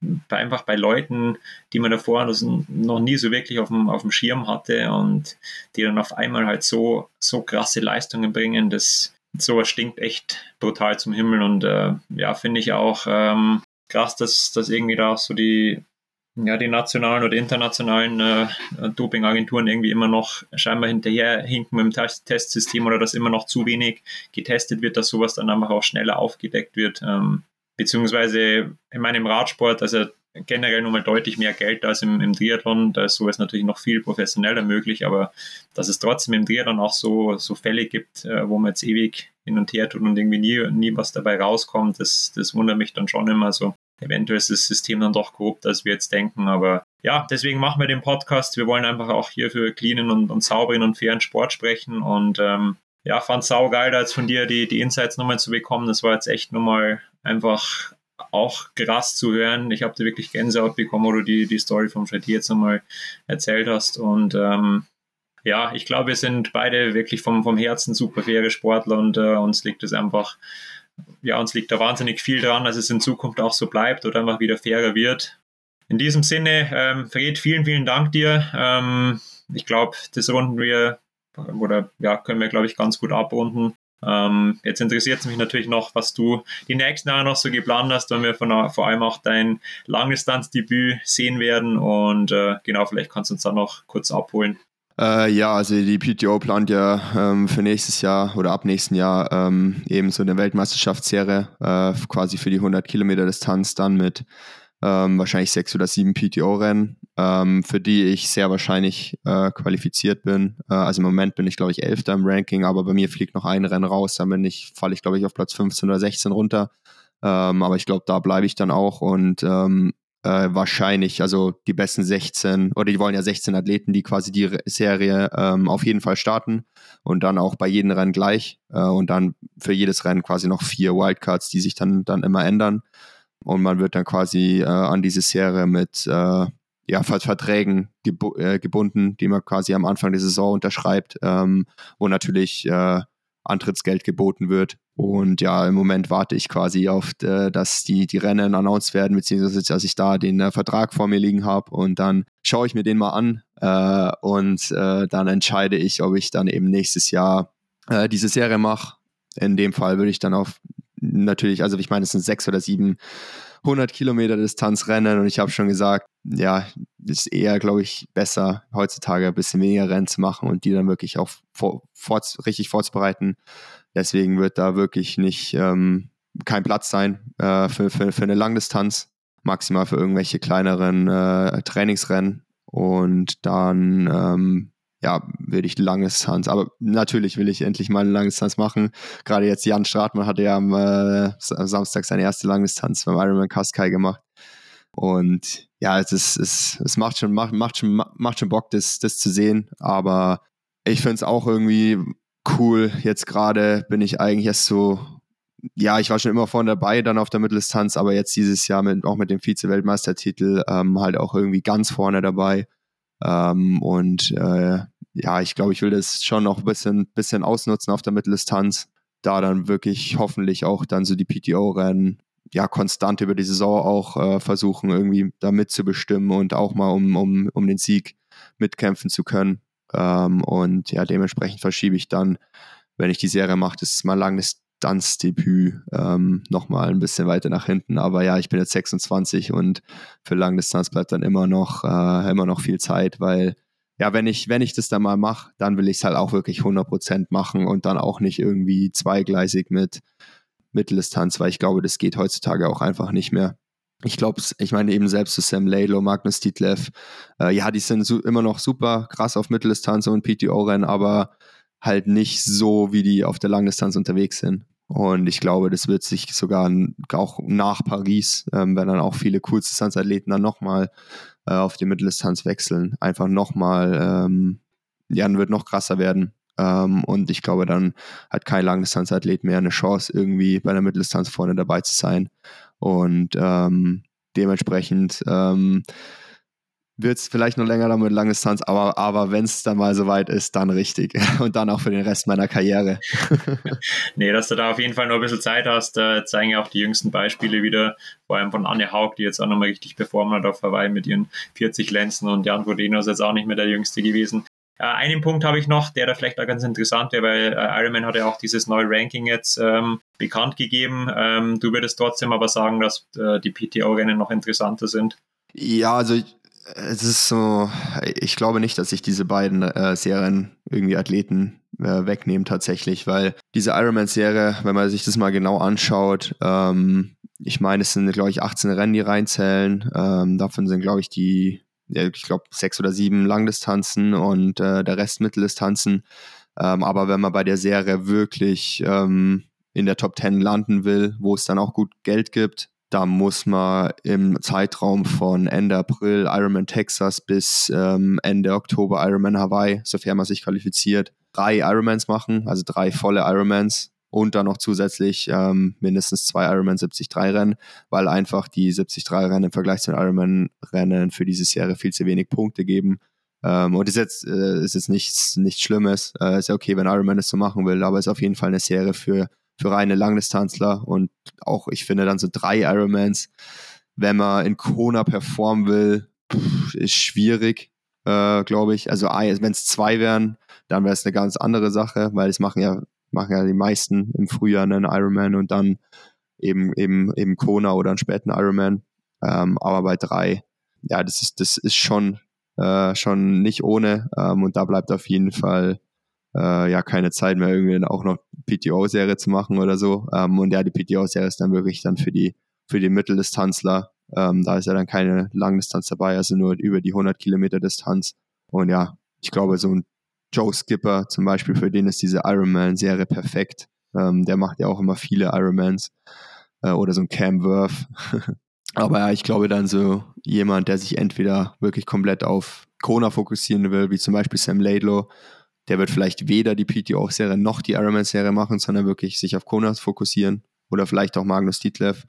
bei, einfach bei Leuten, die man davor noch nie so wirklich auf dem, auf dem Schirm hatte und die dann auf einmal halt so, so krasse Leistungen bringen, das sowas stinkt echt brutal zum Himmel und äh, ja, finde ich auch ähm, krass, dass, dass irgendwie da auch so die ja, die nationalen oder internationalen äh, Dopingagenturen irgendwie immer noch scheinbar hinterherhinken mit dem Test Testsystem oder dass immer noch zu wenig getestet wird, dass sowas dann einfach auch schneller aufgedeckt wird. Ähm, beziehungsweise in meinem Radsport, also generell nochmal deutlich mehr Geld als im, im Triathlon. Da ist sowas natürlich noch viel professioneller möglich, aber dass es trotzdem im Triathlon auch so, so Fälle gibt, äh, wo man jetzt ewig hin und her tut und irgendwie nie, nie was dabei rauskommt, das, das wundert mich dann schon immer. So, eventuell ist das System dann doch korrupt, als wir jetzt denken. Aber ja, deswegen machen wir den Podcast. Wir wollen einfach auch hier für cleanen und, und sauberen und fairen Sport sprechen. Und ähm, ja, fand es saugeil, da jetzt von dir die, die Insights nochmal zu bekommen. Das war jetzt echt nochmal einfach auch krass zu hören. Ich habe da wirklich Gänsehaut bekommen, wo du die, die Story vom Freddy jetzt nochmal erzählt hast. Und ähm, ja, ich glaube, wir sind beide wirklich vom, vom Herzen super faire Sportler und äh, uns liegt es einfach ja, uns liegt da wahnsinnig viel dran, dass es in Zukunft auch so bleibt oder einfach wieder fairer wird. In diesem Sinne, ähm, Fred, vielen, vielen Dank dir. Ähm, ich glaube, das runden wir oder ja, können wir, glaube ich, ganz gut abrunden. Ähm, jetzt interessiert es mich natürlich noch, was du die nächsten Jahre noch so geplant hast, wenn wir von, vor allem auch dein Langdistanzdebüt sehen werden. Und äh, genau, vielleicht kannst du uns da noch kurz abholen. Äh, ja, also die PTO plant ja ähm, für nächstes Jahr oder ab nächsten Jahr ähm, eben so eine Weltmeisterschaftsserie, äh, quasi für die 100 Kilometer Distanz dann mit ähm, wahrscheinlich sechs oder sieben PTO-Rennen, ähm, für die ich sehr wahrscheinlich äh, qualifiziert bin. Äh, also im Moment bin ich, glaube ich, Elfter im Ranking, aber bei mir fliegt noch ein Rennen raus, dann ich, falle ich, glaube ich, auf Platz 15 oder 16 runter. Ähm, aber ich glaube, da bleibe ich dann auch und ähm, äh, wahrscheinlich, also die besten 16, oder die wollen ja 16 Athleten, die quasi die Serie ähm, auf jeden Fall starten und dann auch bei jedem Rennen gleich äh, und dann für jedes Rennen quasi noch vier Wildcards, die sich dann, dann immer ändern. Und man wird dann quasi äh, an diese Serie mit äh, ja, Verträgen gebu äh, gebunden, die man quasi am Anfang der Saison unterschreibt, ähm, wo natürlich äh, Antrittsgeld geboten wird. Und ja, im Moment warte ich quasi auf, äh, dass die, die Rennen announced werden, beziehungsweise dass ich da den äh, Vertrag vor mir liegen habe und dann schaue ich mir den mal an äh, und äh, dann entscheide ich, ob ich dann eben nächstes Jahr äh, diese Serie mache. In dem Fall würde ich dann auf natürlich, also ich meine, es sind sechs oder sieben 100 Kilometer Distanz rennen und ich habe schon gesagt, ja, ist eher, glaube ich, besser heutzutage ein bisschen weniger Rennen zu machen und die dann wirklich auch vor, vor, richtig vorzubereiten. Deswegen wird da wirklich nicht ähm, kein Platz sein äh, für, für, für eine Langdistanz, maximal für irgendwelche kleineren äh, Trainingsrennen. Und dann ähm, ja, will ich Langdistanz. Aber natürlich will ich endlich mal eine Langdistanz machen. Gerade jetzt Jan Stratmann hatte ja am, äh, am Samstag seine erste Langdistanz beim Ironman Cascai gemacht. Und ja, es, ist, es, es macht, schon, macht, macht, schon, macht schon Bock, das, das zu sehen. Aber ich finde es auch irgendwie cool. Jetzt gerade bin ich eigentlich erst so, ja, ich war schon immer vorne dabei, dann auf der Mitteldistanz, aber jetzt dieses Jahr mit, auch mit dem Vize-Weltmeistertitel ähm, halt auch irgendwie ganz vorne dabei. Ähm, und äh, ja, ich glaube, ich will das schon noch ein bisschen, bisschen ausnutzen auf der Mitteldistanz. Da dann wirklich hoffentlich auch dann so die PTO-Rennen ja konstant über die Saison auch äh, versuchen, irgendwie da mitzubestimmen und auch mal um, um, um den Sieg mitkämpfen zu können. Ähm, und ja, dementsprechend verschiebe ich dann, wenn ich die Serie mache, das ist mal langes Distanzdebüt ähm, nochmal ein bisschen weiter nach hinten. Aber ja, ich bin jetzt 26 und für Langdistanz bleibt dann immer noch, äh, immer noch viel Zeit, weil ja, wenn ich, wenn ich das dann mal mache, dann will ich es halt auch wirklich 100% machen und dann auch nicht irgendwie zweigleisig mit Mitteldistanz, weil ich glaube, das geht heutzutage auch einfach nicht mehr. Ich glaube, ich meine eben selbst zu Sam Laylow, Magnus Dietlev, äh, ja, die sind immer noch super krass auf Mitteldistanz und PTO-Rennen, aber halt nicht so, wie die auf der Langdistanz unterwegs sind. Und ich glaube, das wird sich sogar auch nach Paris, ähm, wenn dann auch viele Kurzdistanzathleten dann nochmal äh, auf die Mitteldistanz wechseln, einfach nochmal, ähm, ja, dann wird noch krasser werden. Ähm, und ich glaube, dann hat kein Langdistanzathlet mehr eine Chance, irgendwie bei der Mitteldistanz vorne dabei zu sein. Und ähm, dementsprechend ähm, wird es vielleicht noch länger damit lange Distanz, aber, aber wenn es dann mal soweit ist, dann richtig. *laughs* Und dann auch für den Rest meiner Karriere. *laughs* nee, dass du da auf jeden Fall noch ein bisschen Zeit hast, äh, zeigen ja auch die jüngsten Beispiele wieder, vor allem von Anne Haug, die jetzt auch nochmal richtig performt hat auf Hawaii mit ihren 40 Lenzen und Jan Vodeno ist jetzt auch nicht mehr der Jüngste gewesen. Äh, einen Punkt habe ich noch, der da vielleicht auch ganz interessant wäre, weil äh, Ironman hat ja auch dieses neue Ranking jetzt ähm, bekannt gegeben. Ähm, du würdest trotzdem aber sagen, dass äh, die PTO-Rennen noch interessanter sind. Ja, also es ist so, ich glaube nicht, dass sich diese beiden äh, Serien irgendwie Athleten äh, wegnehmen tatsächlich, weil diese Ironman-Serie, wenn man sich das mal genau anschaut, ähm, ich meine, es sind, glaube ich, 18 Rennen, die reinzählen. Ähm, davon sind, glaube ich, die, ja, ich glaube, sechs oder sieben Langdistanzen und äh, der Rest Mitteldistanzen. Ähm, aber wenn man bei der Serie wirklich ähm, in der Top 10 landen will, wo es dann auch gut Geld gibt, da muss man im Zeitraum von Ende April Ironman Texas bis ähm, Ende Oktober Ironman Hawaii, sofern man sich qualifiziert, drei Ironmans machen, also drei volle Ironmans und dann noch zusätzlich ähm, mindestens zwei Ironman 73 Rennen, weil einfach die 73 Rennen im Vergleich zu den Ironman Rennen für diese Serie viel zu wenig Punkte geben. Ähm, und ist jetzt, äh, ist jetzt nichts, nichts Schlimmes. Äh, ist ja okay, wenn Ironman es so machen will, aber ist auf jeden Fall eine Serie für für reine Langdistanzler und auch, ich finde, dann so drei Ironmans, wenn man in Kona performen will, ist schwierig, äh, glaube ich. Also wenn es zwei wären, dann wäre es eine ganz andere Sache, weil es machen ja, machen ja die meisten im Frühjahr einen Ironman und dann eben, eben, eben Kona oder einen späten Ironman. Ähm, aber bei drei, ja, das ist, das ist schon, äh, schon nicht ohne. Ähm, und da bleibt auf jeden Fall äh, ja keine Zeit mehr, irgendwie auch noch PTO-Serie zu machen oder so. Ähm, und ja, die PTO-Serie ist dann wirklich dann für die, für die Mitteldistanzler. Ähm, da ist ja dann keine Langdistanz dabei, also nur über die 100 Kilometer Distanz. Und ja, ich glaube, so ein Joe Skipper zum Beispiel, für den ist diese Ironman-Serie perfekt. Ähm, der macht ja auch immer viele Ironmans. Äh, oder so ein Cam Worth. *laughs* Aber ja, ich glaube dann so jemand, der sich entweder wirklich komplett auf Kona fokussieren will, wie zum Beispiel Sam Laidlow, der wird vielleicht weder die PTO-Serie noch die Ironman-Serie machen, sondern wirklich sich auf Kona fokussieren oder vielleicht auch Magnus Dietlev.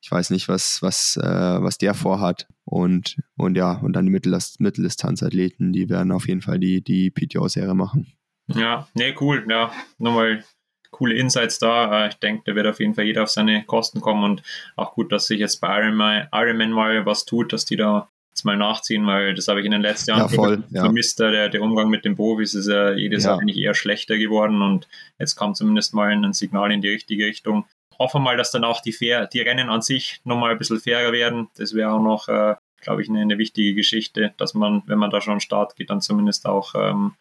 Ich weiß nicht, was, was, äh, was der vorhat. Und, und ja, und dann die Mitteldistanzathleten, die werden auf jeden Fall die, die PTO-Serie machen. Ja, nee, cool. Ja, nochmal coole Insights da. Äh, ich denke, da wird auf jeden Fall jeder auf seine Kosten kommen und auch gut, dass sich jetzt bei Ironman mal was tut, dass die da jetzt mal nachziehen, weil das habe ich in den letzten Jahren ja, voll, vermisst. Ja. Der, der Umgang mit den Profis ist ja jedes ja. Jahr eigentlich eher schlechter geworden und jetzt kam zumindest mal ein Signal in die richtige Richtung. Hoffen mal, dass dann auch die, fair, die Rennen an sich nochmal ein bisschen fairer werden. Das wäre auch noch, äh, glaube ich, eine, eine, wichtige Geschichte, dass man, wenn man da schon an Start geht, dann zumindest auch ähm,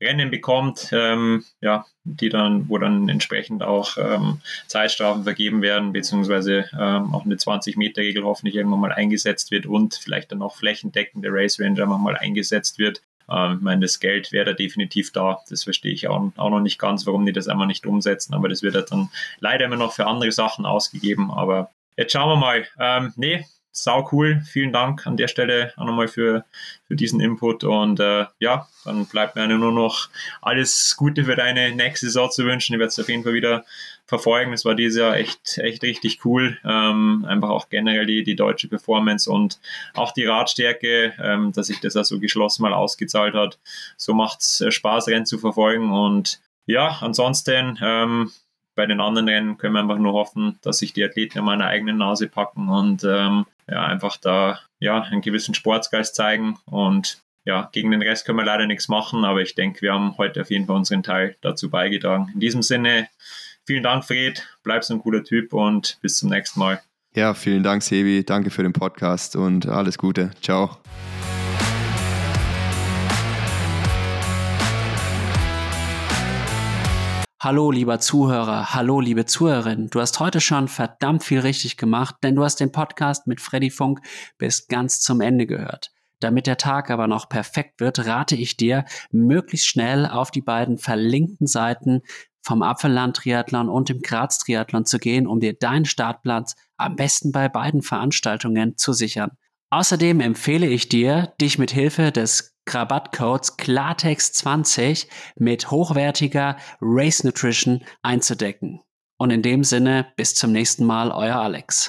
Rennen bekommt, ähm, ja, die dann, wo dann entsprechend auch ähm, Zeitstrafen vergeben werden, beziehungsweise ähm, auch eine 20-Meter-Regel hoffentlich irgendwann mal eingesetzt wird und vielleicht dann auch flächendeckende Race Ranger mal eingesetzt wird. Ähm, ich meine, das Geld wäre da definitiv da. Das verstehe ich auch, auch noch nicht ganz, warum die das einmal nicht umsetzen, aber das wird dann leider immer noch für andere Sachen ausgegeben. Aber jetzt schauen wir mal. Ähm, nee, sau cool. Vielen Dank an der Stelle auch nochmal für, für diesen Input. Und äh, ja, dann bleibt mir nur noch alles Gute für deine nächste Saison zu wünschen. Ich werde es auf jeden Fall wieder verfolgen. Es war dieses Jahr echt, echt richtig cool. Ähm, einfach auch generell die, die deutsche Performance und auch die Radstärke, ähm, dass sich das also geschlossen mal ausgezahlt hat. So macht es äh, Spaß, Rennen zu verfolgen. Und ja, ansonsten ähm, bei den anderen Rennen können wir einfach nur hoffen, dass sich die Athleten an meiner eigenen Nase packen und ähm, ja, einfach da ja, einen gewissen Sportsgeist zeigen. Und ja, gegen den Rest können wir leider nichts machen, aber ich denke, wir haben heute auf jeden Fall unseren Teil dazu beigetragen. In diesem Sinne, vielen Dank, Fred, bleib so ein cooler Typ und bis zum nächsten Mal. Ja, vielen Dank, Sebi. Danke für den Podcast und alles Gute. Ciao. Hallo, lieber Zuhörer, hallo, liebe Zuhörerin. Du hast heute schon verdammt viel richtig gemacht, denn du hast den Podcast mit Freddy Funk bis ganz zum Ende gehört. Damit der Tag aber noch perfekt wird, rate ich dir, möglichst schnell auf die beiden verlinkten Seiten vom Apfelland Triathlon und dem Graz Triathlon zu gehen, um dir deinen Startplatz am besten bei beiden Veranstaltungen zu sichern. Außerdem empfehle ich dir, dich mit Hilfe des Rabattcodes Klartext20 mit hochwertiger Race Nutrition einzudecken. Und in dem Sinne, bis zum nächsten Mal, euer Alex.